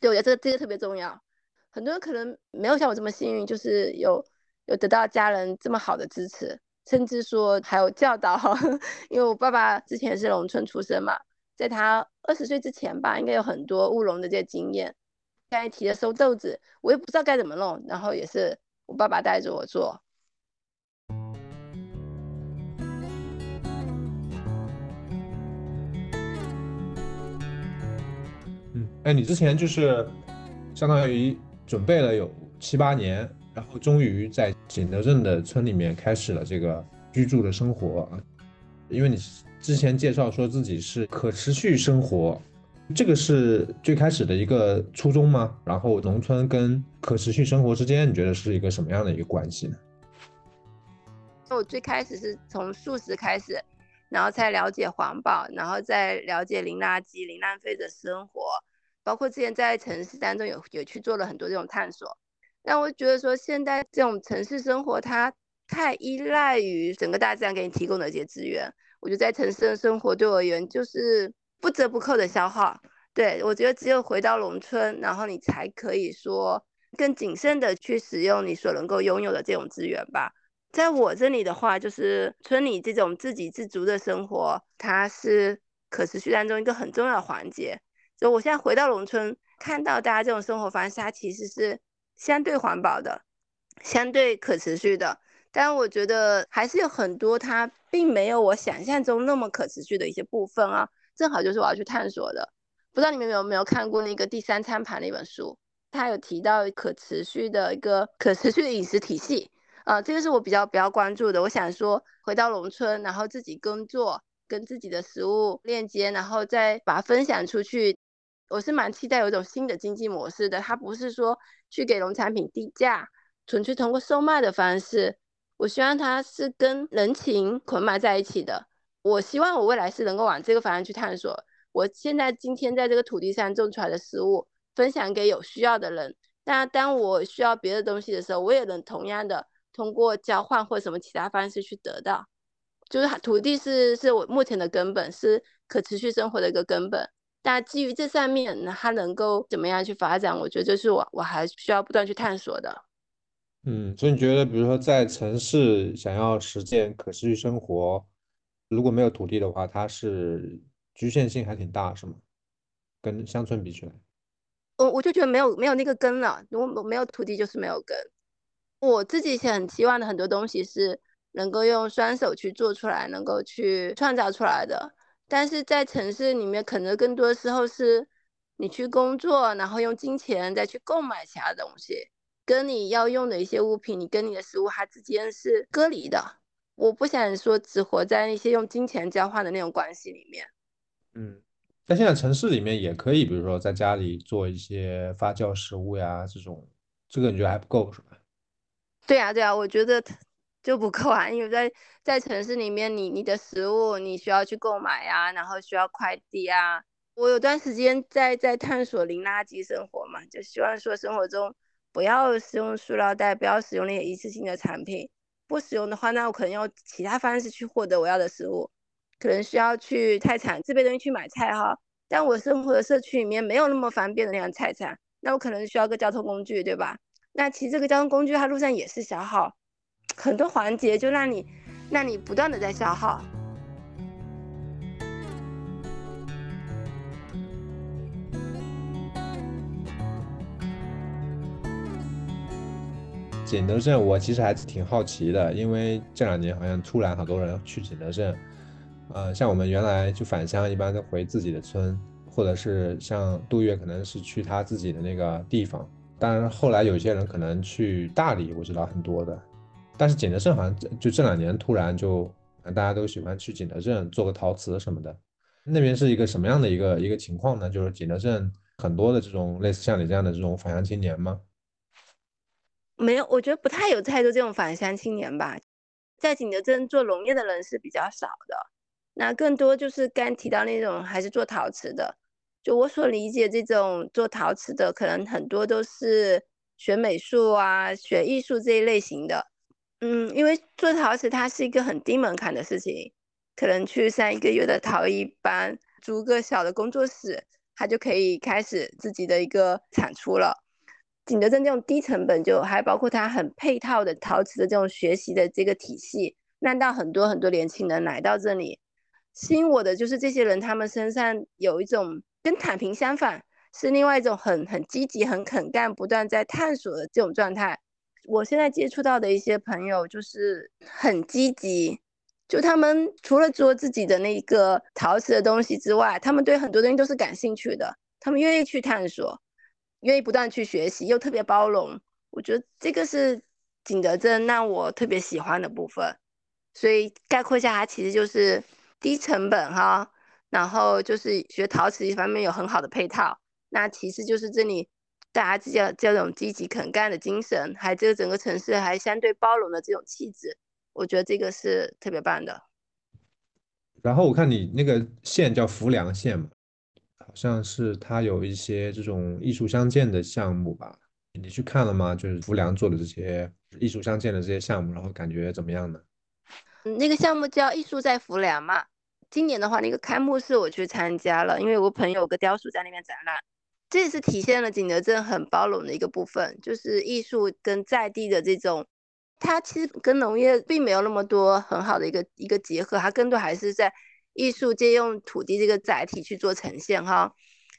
S4: 对我觉得这个这个特别重要。很多人可能没有像我这么幸运，就是有有得到家人这么好的支持。甚至说还有教导，因为我爸爸之前是农村出身嘛，在他二十岁之前吧，应该有很多务农的这些经验。刚才提的收豆子，我也不知道该怎么弄，然后也是我爸爸带着我做。
S2: 嗯，哎，你之前就是相当于准备了有七八年，然后终于在景德镇的村里面开始了这个居住的生活啊。因为你之前介绍说自己是可持续生活，这个是最开始的一个初衷吗？然后农村跟可持续生活之间，你觉得是一个什么样的一个关系呢？
S4: 我最开始是从素食开始，然后才了解环保，然后再了解零垃圾、零浪费的生活，包括之前在城市当中有有去做了很多这种探索。但我觉得说现在这种城市生活，它太依赖于整个大自然给你提供的一些资源。我觉得在城市的生活对我而言就是不折不扣的消耗。对我觉得只有回到农村，然后你才可以说更谨慎的去使用你所能够拥有的这种资源吧。在我这里的话，就是村里这种自给自足的生活，它是可持续当中一个很重要的环节。所以我现在回到农村，看到大家这种生活方式，它其实是相对环保的，相对可持续的。但我觉得还是有很多它并没有我想象中那么可持续的一些部分啊，正好就是我要去探索的。不知道你们有没有看过那个《第三餐盘》那本书，它有提到可持续的一个可持续的饮食体系。啊，这个是我比较比较关注的。我想说，回到农村，然后自己耕作，跟自己的食物链接，然后再把它分享出去。我是蛮期待有一种新的经济模式的，它不是说去给农产品低价，纯粹通过售卖的方式。我希望它是跟人情捆绑在一起的。我希望我未来是能够往这个方向去探索。我现在今天在这个土地上种出来的食物，分享给有需要的人。那当我需要别的东西的时候，我也能同样的。通过交换或什么其他方式去得到，就是土地是是我目前的根本，是可持续生活的一个根本。但基于这上面，它能够怎么样去发展？我觉得这是我我还需要不断去探索的。
S2: 嗯，所以你觉得，比如说在城市想要实践可持续生活，如果没有土地的话，它是局限性还挺大，是吗？跟乡村比起来，
S4: 我我就觉得没有没有那个根了。如果没有土地，就是没有根。我自己很期望的很多东西是能够用双手去做出来，能够去创造出来的。但是在城市里面，可能更多时候是你去工作，然后用金钱再去购买其他东西，跟你要用的一些物品，你跟你的食物它之间是隔离的。我不想说只活在那些用金钱交换的那种关系里面。
S2: 嗯，但现在城市里面也可以，比如说在家里做一些发酵食物呀，这种，这个你觉得还不够是吧？
S4: 对啊，对啊，我觉得就不够啊，因为在在城市里面，你你的食物你需要去购买呀，然后需要快递啊。我有段时间在在探索零垃圾生活嘛，就希望说生活中不要使用塑料袋，不要使用那些一次性的产品。不使用的话，那我可能用其他方式去获得我要的食物，可能需要去菜场自备东西去买菜哈。但我生活的社区里面没有那么方便的那样菜场，那我可能需要个交通工具，对吧？那其实这个交通工具，它路上也是消耗，很多环节就让你，让你不断的在消耗。
S2: 景德镇，我其实还是挺好奇的，因为这两年好像突然好多人去景德镇，呃，像我们原来就返乡，一般都回自己的村，或者是像杜月，可能是去他自己的那个地方。当然，后来有些人可能去大理，我知道很多的。但是景德镇好像就这两年突然就，大家都喜欢去景德镇做个陶瓷什么的。那边是一个什么样的一个一个情况呢？就是景德镇很多的这种类似像你这样的这种返乡青年吗？
S4: 没有，我觉得不太有太多这种返乡青年吧。在景德镇做农业的人是比较少的，那更多就是刚提到那种还是做陶瓷的。就我所理解，这种做陶瓷的，可能很多都是学美术啊、学艺术这一类型的。嗯，因为做陶瓷它是一个很低门槛的事情，可能去上一个月的陶艺班，租个小的工作室，他就可以开始自己的一个产出了。景德镇这种低成本，就还包括它很配套的陶瓷的这种学习的这个体系，让到很多很多年轻人来到这里。吸引我的就是这些人，他们身上有一种。跟躺平相反，是另外一种很很积极、很肯干、不断在探索的这种状态。我现在接触到的一些朋友就是很积极，就他们除了做自己的那个陶瓷的东西之外，他们对很多东西都是感兴趣的，他们愿意去探索，愿意不断去学习，又特别包容。我觉得这个是景德镇让我特别喜欢的部分。所以概括下，它其实就是低成本哈，然后就是学陶瓷一方面有很好的配套，那其次就是这里。大家这这种积极肯干的精神，还这个整个城市还相对包容的这种气质，我觉得这个是特别棒的。
S2: 然后我看你那个县叫浮梁县嘛，好像是它有一些这种艺术相见的项目吧？你去看了吗？就是浮梁做的这些艺术相见的这些项目，然后感觉怎么样呢？
S4: 嗯，那个项目叫艺术在浮梁嘛。今年的话，那个开幕式我去参加了，因为我朋友有个雕塑在那边展览。这也是体现了景德镇很包容的一个部分，就是艺术跟在地的这种，它其实跟农业并没有那么多很好的一个一个结合，它更多还是在艺术借用土地这个载体去做呈现哈。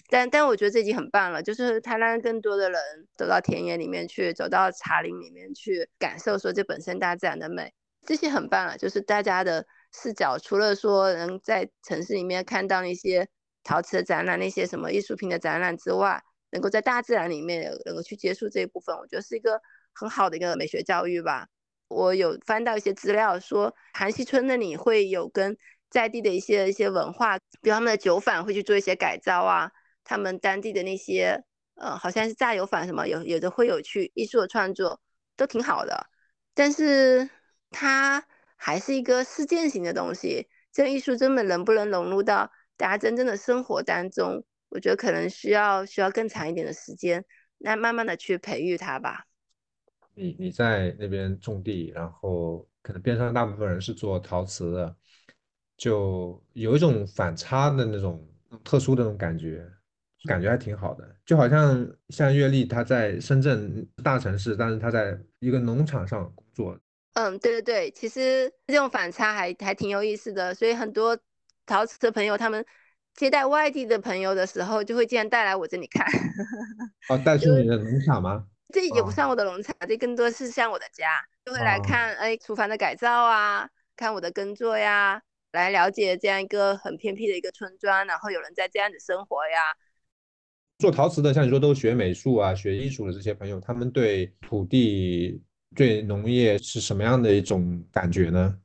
S4: 但但我觉得这已经很棒了，就是它让更多的人走到田野里面去，走到茶林里面去感受说这本身大自然的美，这些很棒了。就是大家的视角，除了说能在城市里面看到那些。陶瓷的展览，那些什么艺术品的展览之外，能够在大自然里面能够去接触这一部分，我觉得是一个很好的一个美学教育吧。我有翻到一些资料，说韩溪村那里会有跟在地的一些一些文化，比如他们的酒坊会去做一些改造啊，他们当地的那些呃，好像是榨油坊什么，有有的会有去艺术的创作，都挺好的。但是它还是一个事件型的东西，这艺术真的能不能融入到？大家真正的生活当中，我觉得可能需要需要更长一点的时间，那慢慢的去培育它吧。
S2: 你你在那边种地，然后可能边上大部分人是做陶瓷的，就有一种反差的那种特殊的那种感觉，感觉还挺好的。就好像像月丽，她在深圳大城市，但是她在一个农场上工作。
S4: 嗯，对对对，其实这种反差还还挺有意思的，所以很多。陶瓷的朋友，他们接待外地的朋友的时候，就会经常带来我这里看。
S2: 哦，带去你的农场吗？
S4: 这也不算我的农场，这更多是像我的家，就会来看，哎，厨房的改造啊，看我的耕作呀，来了解这样一个很偏僻的一个村庄，然后有人在这样子生活呀。
S2: 做陶瓷的，像你说都学美术啊、学艺术的这些朋友，他们对土地、对农业是什么样的一种感觉呢？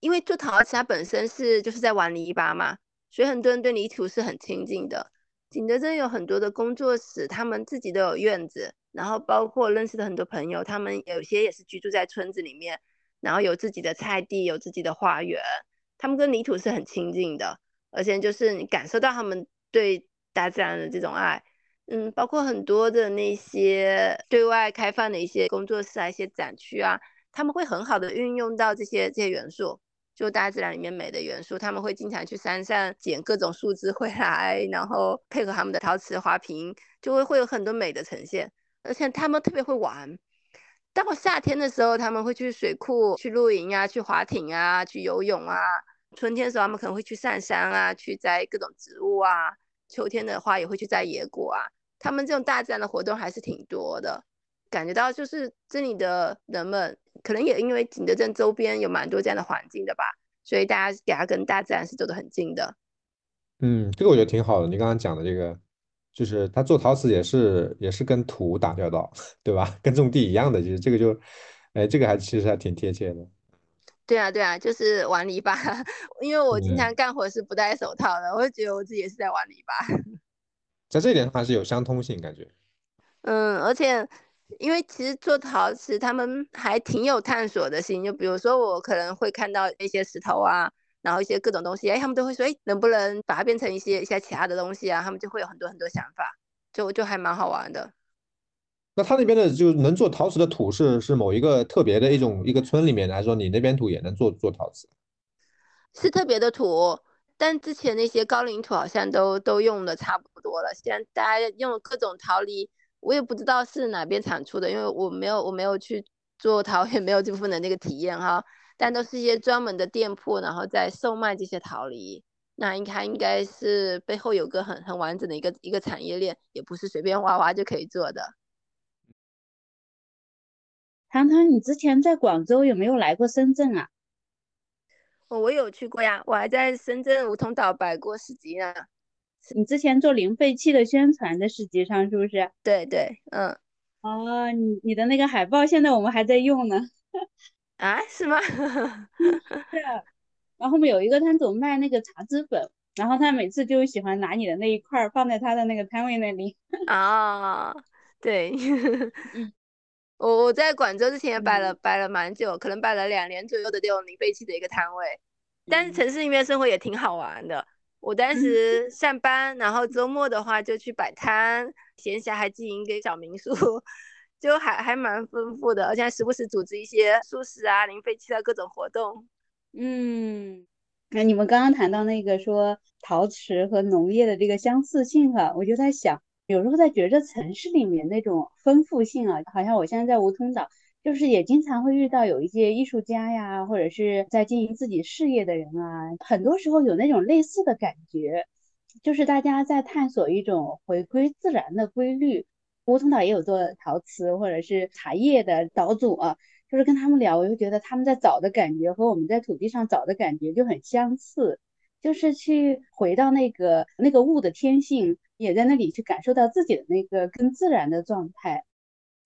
S4: 因为做陶瓷，它本身是就是在玩泥巴嘛，所以很多人对泥土是很亲近的。景德镇有很多的工作室，他们自己都有院子，然后包括认识的很多朋友，他们有些也是居住在村子里面，然后有自己的菜地，有自己的花园，他们跟泥土是很亲近的，而且就是你感受到他们对大自然的这种爱。嗯，包括很多的那些对外开放的一些工作室啊、一些展区啊，他们会很好的运用到这些这些元素。就大自然里面美的元素，他们会经常去山上捡各种树枝回来，然后配合他们的陶瓷花瓶，就会会有很多美的呈现。而且他们特别会玩，到夏天的时候，他们会去水库去露营啊，去划艇啊，去游泳啊。春天的时候，他们可能会去上山啊，去摘各种植物啊。秋天的话，也会去摘野果啊。他们这种大自然的活动还是挺多的，感觉到就是这里的人们。可能也因为景德镇周边有蛮多这样的环境的吧，所以大家给它跟大自然是走得很近的。
S2: 嗯，这个我觉得挺好的。你刚刚讲的这个，就是他做陶瓷也是也是跟土打交道，对吧？跟种地一样的，其实这个就，哎，这个还其实还挺贴切的。
S4: 对啊，对啊，就是玩泥巴。因为我经常干活是不戴手套的，我就觉得我自己也是在玩泥巴。
S2: 在这一点还是有相通性感觉。
S4: 嗯，而且。因为其实做陶瓷，他们还挺有探索的心。就比如说，我可能会看到一些石头啊，然后一些各种东西，哎，他们都会说，哎，能不能把它变成一些一些其他的东西啊？他们就会有很多很多想法，就就还蛮好玩的。
S2: 那他那边的就能做陶瓷的土是是某一个特别的一种一个村里面来说，你那边土也能做做陶瓷？
S4: 是特别的土，但之前那些高岭土好像都都用的差不多了。现在大家用各种陶泥。我也不知道是哪边产出的，因为我没有我没有去做陶，也 没有这部分的那个体验哈。但都是一些专门的店铺，然后在售卖这些陶梨。那应该应该是背后有个很很完整的一个一个产业链，也不是随便挖挖就可以做的。
S3: 糖糖，你之前在广州有没有来过深圳啊？
S4: 我我有去过呀，我还在深圳梧桐岛摆过市集呢。
S3: 你之前做零废弃的宣传的市集上是不是？
S4: 对对，嗯。
S3: 哦，你你的那个海报现在我们还在用呢。
S4: 啊，是吗？
S3: 是。然后后面有一个摊主卖那个茶籽粉，然后他每次就喜欢拿你的那一块放在他的那个摊位那里。
S4: 啊，对。嗯我我在广州之前也摆了摆了蛮久，可能摆了两年左右的这种零废弃的一个摊位。但是城市里面生活也挺好玩的。我当时上班，然后周末的话就去摆摊，闲暇还经营一个小民宿，就还还蛮丰富的，而且还时不时组织一些素食啊、零废弃的各种活动。
S3: 嗯，那你们刚刚谈到那个说陶瓷和农业的这个相似性哈，我就在想，有时候在觉着城市里面那种丰富性啊，好像我现在在梧桐岛。就是也经常会遇到有一些艺术家呀，或者是在经营自己事业的人啊，很多时候有那种类似的感觉，就是大家在探索一种回归自然的规律。梧桐岛也有做陶瓷或者是茶叶的岛主啊，就是跟他们聊，我就觉得他们在找的感觉和我们在土地上找的感觉就很相似，就是去回到那个那个物的天性，也在那里去感受到自己的那个更自然的状态。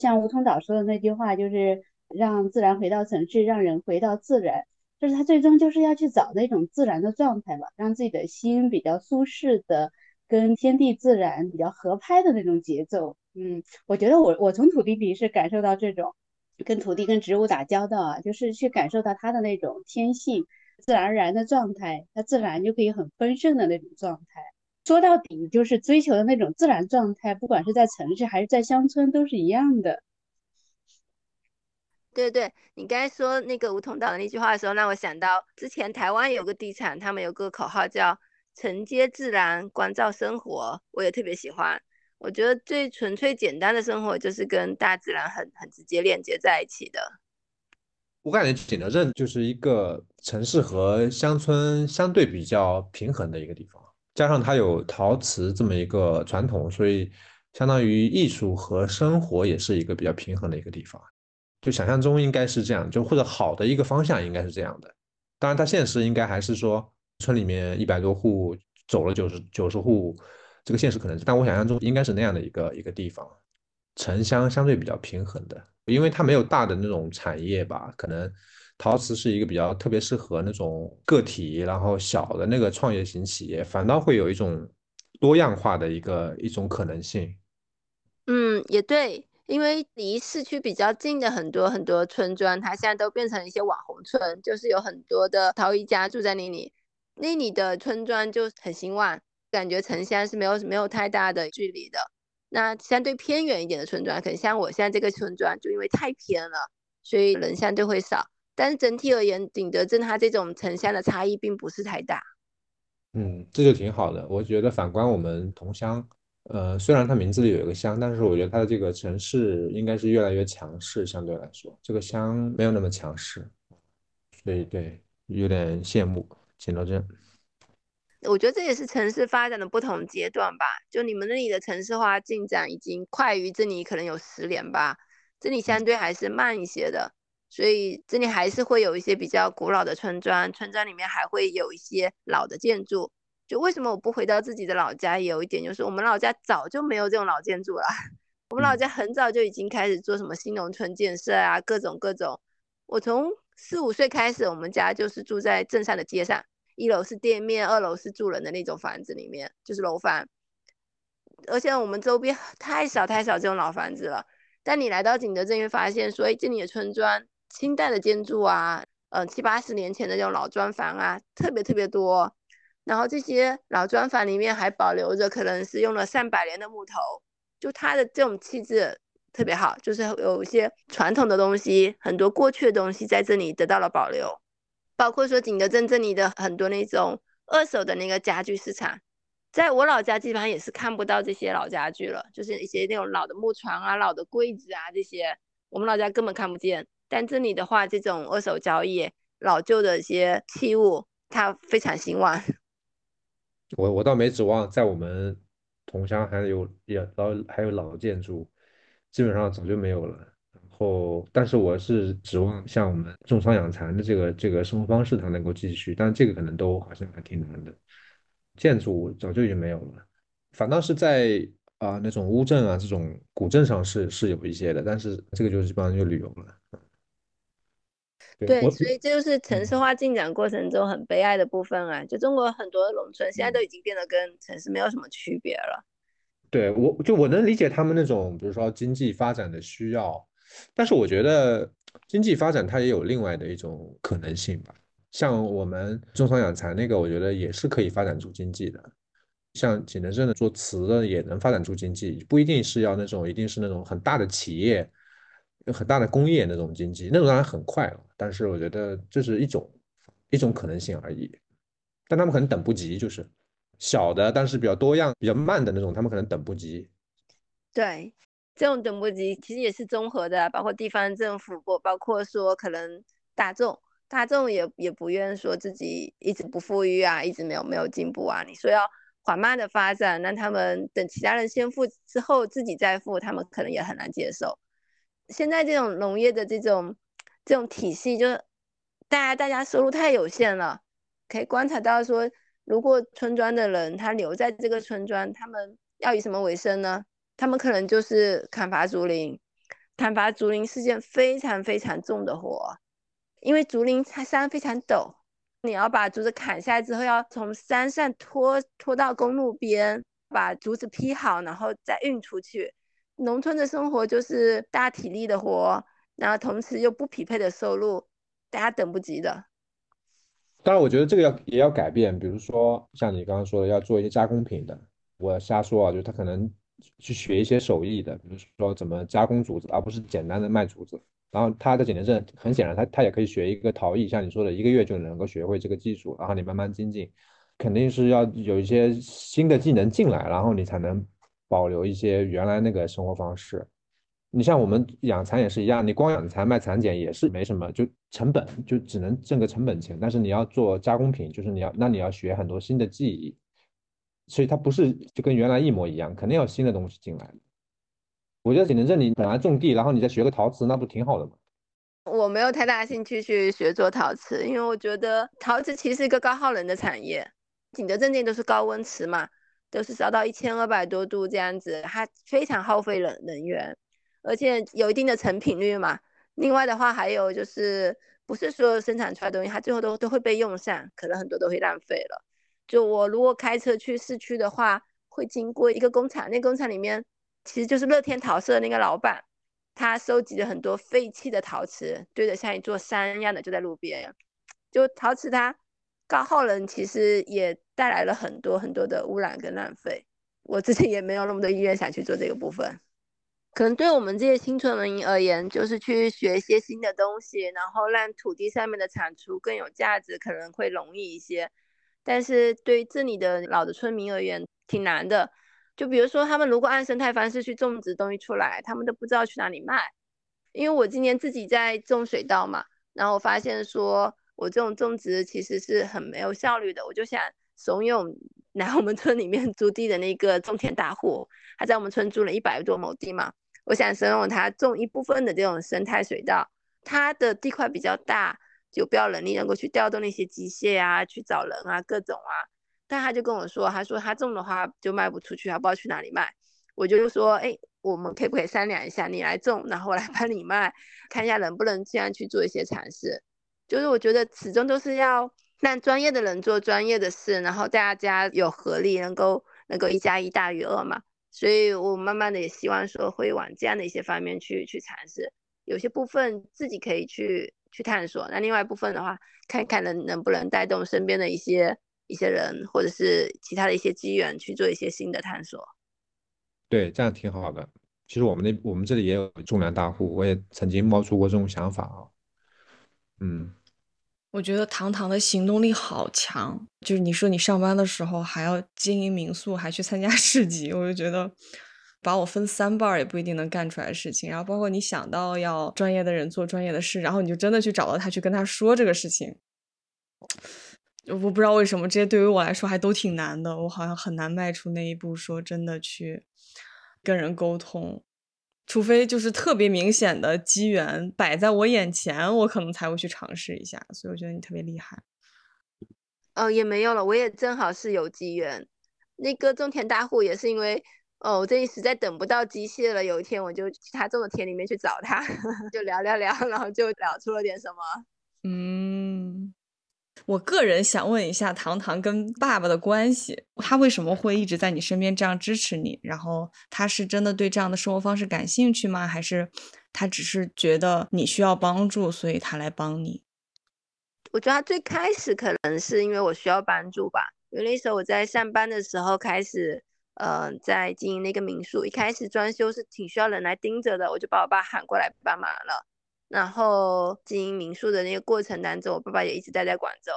S3: 像吴桐导说的那句话，就是让自然回到城市，让人回到自然，就是他最终就是要去找那种自然的状态吧，让自己的心比较舒适的，跟天地自然比较合拍的那种节奏。嗯，我觉得我我从土地里是感受到这种跟土地跟植物打交道啊，就是去感受到它的那种天性，自然而然的状态，它自然就可以很丰盛的那种状态。说到底就是追求的那种自然状态，不管是在城市还是在乡村都是一样的。
S4: 对对，你刚才说那个梧桐岛的那句话的时候，让我想到之前台湾有个地产，他们有个口号叫“承接自然，关照生活”，我也特别喜欢。我觉得最纯粹简单的生活就是跟大自然很很直接链接在一起的。
S2: 我感觉景德镇就是一个城市和乡村相对比较平衡的一个地方。加上它有陶瓷这么一个传统，所以相当于艺术和生活也是一个比较平衡的一个地方。就想象中应该是这样，就或者好的一个方向应该是这样的。当然，它现实应该还是说村里面一百多户走了九十九十户，这个现实可能，但我想象中应该是那样的一个一个地方，城乡相对比较平衡的，因为它没有大的那种产业吧，可能。陶瓷是一个比较特别适合那种个体，然后小的那个创业型企业，反倒会有一种多样化的一个一种可能性。
S4: 嗯，也对，因为离市区比较近的很多很多村庄，它现在都变成一些网红村，就是有很多的陶艺家住在那里，那里的村庄就很兴旺，感觉城乡是没有没有太大的距离的。那相对偏远一点的村庄，可能像我现在这个村庄，就因为太偏了，所以人相对会少。但是整体而言，景德镇它这种城乡的差异并不是太大。
S2: 嗯，这就挺好的。我觉得反观我们同乡，呃，虽然它名字里有一个乡，但是我觉得它的这个城市应该是越来越强势，相对来说，这个乡没有那么强势。所以对，有点羡慕景德镇。
S4: 我觉得这也是城市发展的不同阶段吧。就你们那里的城市化进展已经快于这里，可能有十年吧。这里相对还是慢一些的。所以这里还是会有一些比较古老的村庄，村庄里面还会有一些老的建筑。就为什么我不回到自己的老家？有一点就是我们老家早就没有这种老建筑了。我们老家很早就已经开始做什么新农村建设啊，各种各种。我从四五岁开始，我们家就是住在镇上的街上，一楼是店面，二楼是住人的那种房子里面，就是楼房。而且我们周边太少太少这种老房子了。但你来到景德镇，会发现所以，这里的村庄。清代的建筑啊，嗯，七八十年前的这种老砖房啊，特别特别多。然后这些老砖房里面还保留着可能是用了上百年的木头，就它的这种气质特别好，就是有一些传统的东西，很多过去的东西在这里得到了保留。包括说景德镇这里的很多那种二手的那个家具市场，在我老家基本上也是看不到这些老家具了，就是一些那种老的木床啊、老的柜子啊这些，我们老家根本看不见。但这里的话，这种二手交易、老旧的一些器物，它非常兴旺。
S2: 我我倒没指望在我们同乡还有也老还有老建筑，基本上早就没有了。然后，但是我是指望像我们种桑养蚕的这个这个生活方式，它能够继续，但这个可能都好像还挺难的。建筑早就已经没有了，反倒是在啊那种乌镇啊这种古镇上是是有一些的，但是这个就是基本上就旅游了。
S4: 对，所以这就是城市
S2: 嗯
S4: 化进展过程中很悲哀的部分啊！就中国很多农村现在都已经变得跟城市没有什么区别了。
S2: 对我就我能理解他们那种，比如说经济发展的需要，但是我觉得经济发展它也有另外的一种可能性吧。像我们种桑养蚕那个，我觉得也是可以发展出经济的。像景德镇的做瓷的也能发展出经济，不一定是要那种一定是那种很大的企业、有很大的工业那种经济，那种当然很快了，但是我觉得这是一种一种可能性而已。但他们可能等不及，就是小的，但是比较多样、比较慢的那种，他们可能等不及。
S4: 对，这种等不及其实也是综合的，包括地方政府，包包括说可能大众，大众也也不愿说自己一直不富裕啊，一直没有没有进步啊。你说要缓慢的发展，那他们等其他人先富之后自己再富，他们可能也很难接受。现在这种农业的这种这种体系，就是大家大家收入太有限了，可以观察到说，如果村庄的人他留在这个村庄，他们要以什么为生呢？他们可能就是砍伐竹林，砍伐竹林是件非常非常重的活，因为竹林它山非常陡，你要把竹子砍下来之后，要从山上拖拖到公路边，把竹子劈好，然后再运出去。农村的生活就是大体力的活，然后同时又不匹配的收入，大家等不及的。
S2: 当然，我觉得这个要也要改变，比如说像你刚刚说的，要做一些加工品的。我瞎说啊，就是他可能去学一些手艺的，比如说怎么加工竹子，而不是简单的卖竹子。然后他在景德镇，很显然他他也可以学一个陶艺，像你说的，一个月就能够学会这个技术，然后你慢慢精进，肯定是要有一些新的技能进来，然后你才能保留一些原来那个生活方式。你像我们养蚕也是一样，你光养蚕卖蚕茧也是没什么，就成本就只能挣个成本钱。但是你要做加工品，就是你要那你要学很多新的技艺，所以它不是就跟原来一模一样，肯定要新的东西进来。我觉得景德镇你本来种地，然后你再学个陶瓷，那不挺好的吗？
S4: 我没有太大兴趣去学做陶瓷，因为我觉得陶瓷其实一个高耗能的产业。景德镇那都是高温瓷嘛，都是烧到一千二百多度这样子，它非常耗费能能源。而且有一定的成品率嘛。另外的话，还有就是不是所有生产出来的东西，它最后都都会被用上，可能很多都会浪费了。就我如果开车去市区的话，会经过一个工厂，那工厂里面其实就是乐天陶色的那个老板，他收集了很多废弃的陶瓷，堆得像一座山一样的就在路边。就陶瓷它高耗能，其实也带来了很多很多的污染跟浪费。我自己也没有那么多意愿想去做这个部分。可能对我们这些新村民而言，就是去学一些新的东西，然后让土地上面的产出更有价值，可能会容易一些。但是对这里的老的村民而言，挺难的。就比如说，他们如果按生态方式去种植东西出来，他们都不知道去哪里卖。因为我今年自己在种水稻嘛，然后发现说我这种种植其实是很没有效率的。我就想怂恿来 我们村里面租地的那个种田大户，他在我们村租了一百多亩地嘛。我想怂恿他种一部分的这种生态水稻，他的地块比较大，有必要能力能够去调动那些机械啊，去找人啊，各种啊。但他就跟我说，他说他种的话就卖不出去，他不知道去哪里卖。我就说，哎，我们可不可以商量一下，你来种，然后我来 帮你卖，看一下能不能这样去做一些尝试。就是我觉得始终都是要让专业的人做专业的事，然后大家有合力，能够能够一加一大于二嘛。所以我慢慢的也希望说会往这样的一些方面去去尝试，有些部分自己可以去去探索，那另外一部分的话，看看能能不能带动身边的一些一些人或者是其他的一些机缘去做一些新的探索。
S2: 对，这样挺好的。其实我们那我们这里也有种粮大户，我也曾经冒出过这种想法啊。嗯，
S1: 我觉得糖糖的行动力好强，就是你说你上班的时候还要经营民宿，还去参加 市集，我就觉得把我分三半儿也不一定能干出来事情。然后包括你想到要专业的人做专业的事，然后你就真的去找到他去跟他说这个事情。我不知道为什么这些对于我来说还都挺难的，我好像很难迈出那一步，说真的去跟人沟通。除非就是特别明显的机缘摆在我眼前，我可能才会去尝试一下。所以我觉得你特别厉害。
S4: 哦，也没有了，我也正好是有机缘。那个种田大户也是因为，哦，我最近实在等不到机械了。有一天我就去他种的田里面去找他，就聊聊聊，然后就聊出了点什么。
S1: 嗯，我个人想问一下，糖糖跟爸爸的关系，他为什么会一直在你身边这样支持你？然后他是真的对这样的生活方式感兴趣吗？还是他只是觉得你需要帮助，所以他来帮你？
S4: 我觉得他最开始可能是因为我需要帮助吧，因为那时候我在上班的时候开始，呃，在经营那个民宿，一开始装修是挺需要人来盯着的，我就把我爸喊过来帮忙了。然后经营民宿的那个过程当中，我爸爸也一直待在广州，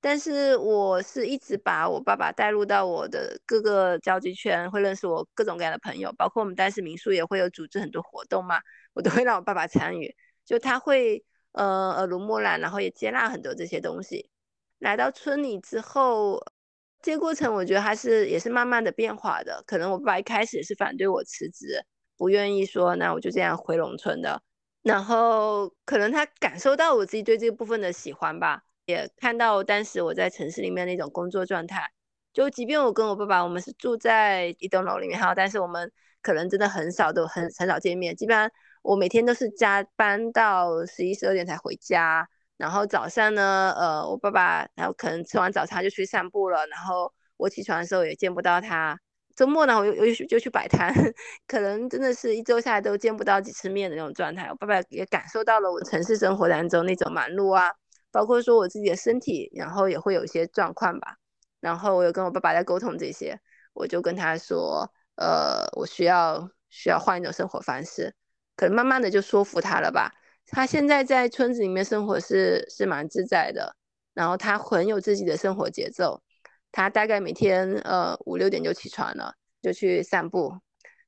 S4: 但是我是一直把我爸爸带入到我的各个交际圈，会认识我各种各样的朋友，包括我们当时民宿也会有组织很多活动嘛，我都会让我爸爸参与，就他会。呃，耳濡目染，然后也接纳很多这些东西。来到村里之后，这个过程我觉得还是也是慢慢的变化的。可能我爸爸一开始也是反对我辞职，不愿意说那我就这样回农村的。然后可能他感受到我自己对这个部分的喜欢吧，也看到当时我在城市里面那种工作状态。就即便我跟我爸爸，我们是住在一栋楼里面哈，但是我们可能真的很少都很很少见面，基本上。我每天都是加班到十一十二点才回家，然后早上呢，呃，我爸爸然后可能吃完早餐就去散步了，然后我起床的时候也见不到他。周末呢，我又又就去摆摊，可能真的是一周下来都见不到几次面的那种状态。我爸爸也感受到了我城市生活当中那种忙碌啊，包括说我自己的身体，然后也会有一些状况吧。然后我有跟我爸爸在沟通这些，我就跟他说，呃，我需要需要换一种生活方式。可能慢慢的就说服他了吧。他现在在村子里面生活是是蛮自在的，然后他很有自己的生活节奏。他大概每天呃五六点就起床了，就去散步，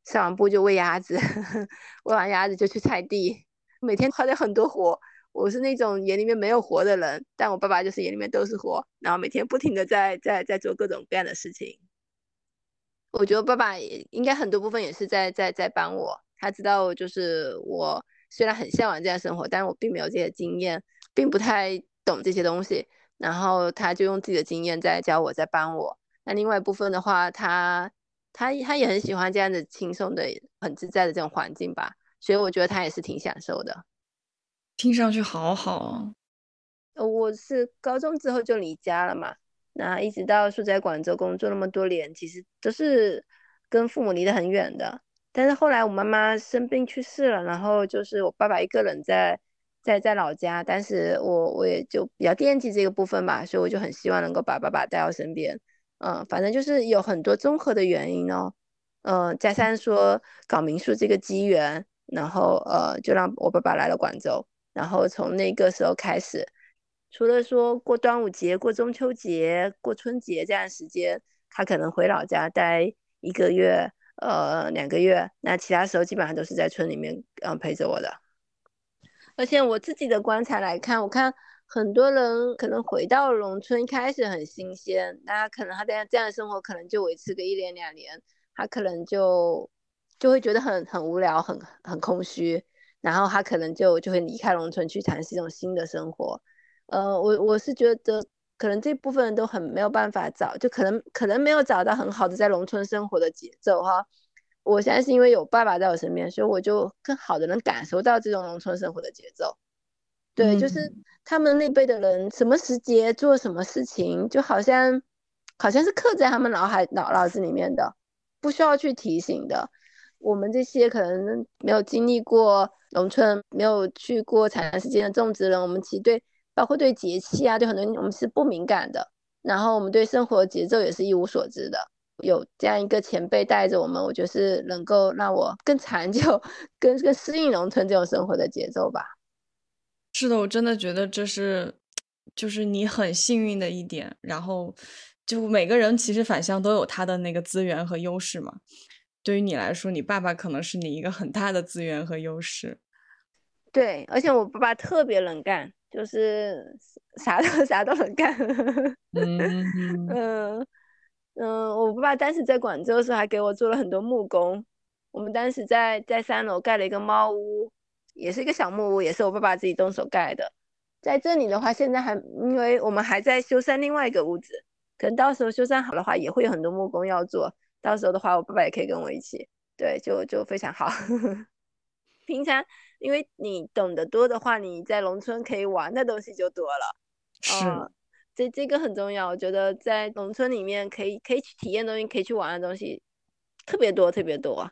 S4: 散完步就喂鸭子，喂完鸭子就去菜地。每天花了很多活，我是那种眼里面没有活的人，但我爸爸就是眼里面都是活，然后每天不停的在在在做各种各样的事情。我觉得爸爸应该很多部分也是在在在帮我。他知道，就是我虽然很向往这样生活，但是我并没有这些经验，并不太懂这些东西。然后他就用自己的经验在教我，在帮我。那另外一部分的话，他他他也很喜欢这样子轻松的、很自在的这种环境吧。所以我觉得他也是挺享受的。
S1: 听上去好好。
S4: 我是高中之后就离家了嘛，那一直到住在广州工作那么多年，其实都是跟父母离得很远的。但是后来我妈妈生病去世了，然后就是我爸爸一个人在在在老家，但是我我也就比较惦记这个部分吧，所以我就很希望能够把爸爸带到身边，嗯，反正就是有很多综合的原因哦，嗯，加上说搞民宿这个机缘，然后呃就让我爸爸来了广州，然后从那个时候开始，除了说过端午节、过中秋节、过春节这样时间，他可能回老家待一个月。呃，两个月，那其他时候基本上都是在村里面，嗯，陪着我的。而且我自己的观察来看，我看很多人可能回到农村，开始很新鲜，那可能他这样这样的生活可能就维持个一年两年，他可能就就会觉得很很无聊，很很空虚，然后他可能就就会离开农村去尝试一种新的生活。呃，我我是觉得。可能这部分人都很没有办法找，就可能可能没有找到很好的在农村生活的节奏哈。我现在是因为有爸爸在我身边，所以我就更好的能感受到这种农村生活的节奏。对，就是他们那辈的人，什么时节做什么事情，就好像好像是刻在他们脑海脑脑子里面的，不需要去提醒的。我们这些可能没有经历过农村，没有去过长时间的种植人，我们其实对。包括对节气啊，对很多我们是不敏感的。然后我们对生活节奏也是一无所知的。有这样一个前辈带着我们，我觉得是能够让我更长久、更更适应农村这种生活的节奏吧。
S1: 是的，我真的觉得这是就是你很幸运的一点。然后就每个人其实反向都有他的那个资源和优势嘛。对于你来说，你爸爸可能是你一个很大的资源和优势。
S4: 对，而且我爸爸特别能干。就是啥都 啥都能干，嗯嗯 嗯，我爸爸当时在广州的时候还给我做了很多木工，我们当时在在三楼盖了一个猫屋，也是一个小木屋，也是我爸爸自己动手盖的。在这里的话，现在还因为我们还在修缮另外一个屋子，可能到时候修缮好的话，也会有很多木工要做。到时候的话，我爸爸也可以跟我一起，对，就就非常好。平常因为你懂得多的话，你在农村可以玩的东西就多了。
S1: 是，
S4: 这这个很重要。我觉得在农村里面可以可以去体验东西，可以去玩的东西特别多，特别多。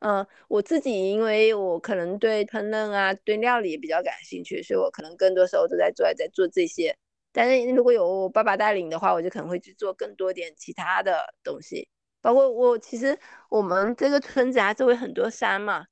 S4: 嗯，我自己因为我可能对烹饪啊，对料理也比较感兴趣，所以我可能更多时候都在做在做这些。但是如果有我爸爸带领的话，我就可能会去做更多点其他的东西。包括我其实我们这个村子啊，周围很多山嘛。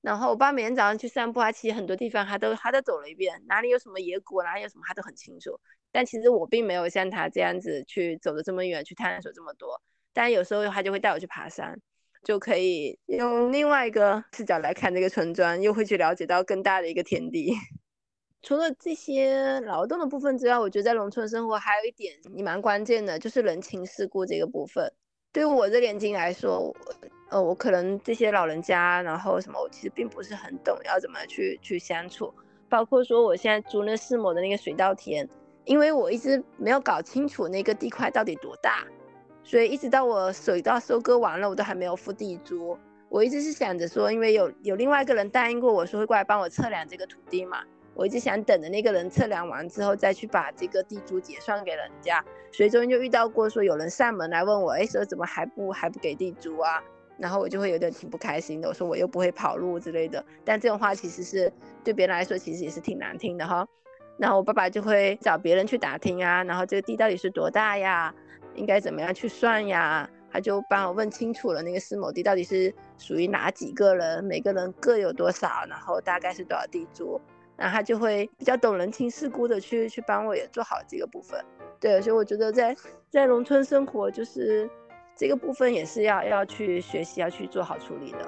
S4: 然后我爸每天早上去散步，他其实很多地方他都他都走了一遍，哪里有什么野果，哪里有什么他都很清楚。但其实我并没有像他这样子去走的这么远，去探索这么多。但有时候他就会带我去爬山。就可以用另外一个视角来看这个村庄，又会去了解到更大的一个天地。除了这些劳动的部分之外，我觉得在农村生活还有一点也蛮关键的，就是人情世故这个部分。对于我这年纪来说，呃，我可能这些老人家，然后什么，我其实并不是很懂要怎么去去相处。包括说我现在租那四亩的那个水稻田，因为我一直没有搞清楚那个地块到底多大。所以一直到我水稻收割完了，我都还没有付地租。我一直是想着说，因为有有另外一个人答应过我说会过来帮我测量这个土地嘛，我一直想等着那个人测量完之后再去把这个地租结算给人家。所以中间就遇到过说有人上门来问我，哎，说怎么还不还不给地租啊？然后我就会有点挺不开心的，我说我又不会跑路之类的。但这种话其实是对别人来说其实也是挺难听的哈。然后我爸爸就会找别人去打听啊，然后这个地到底是多大呀？应该怎么样去算呀？他就帮我问清楚了，那个四亩地到底是属于哪几个人，每个人各有多少，然后大概是多少地租，然后他就会比较懂人情世故的去去帮我也做好这个部分。对，所以我觉得在在农村生活，就是这个部分也是要要去学习，要去做好处理的。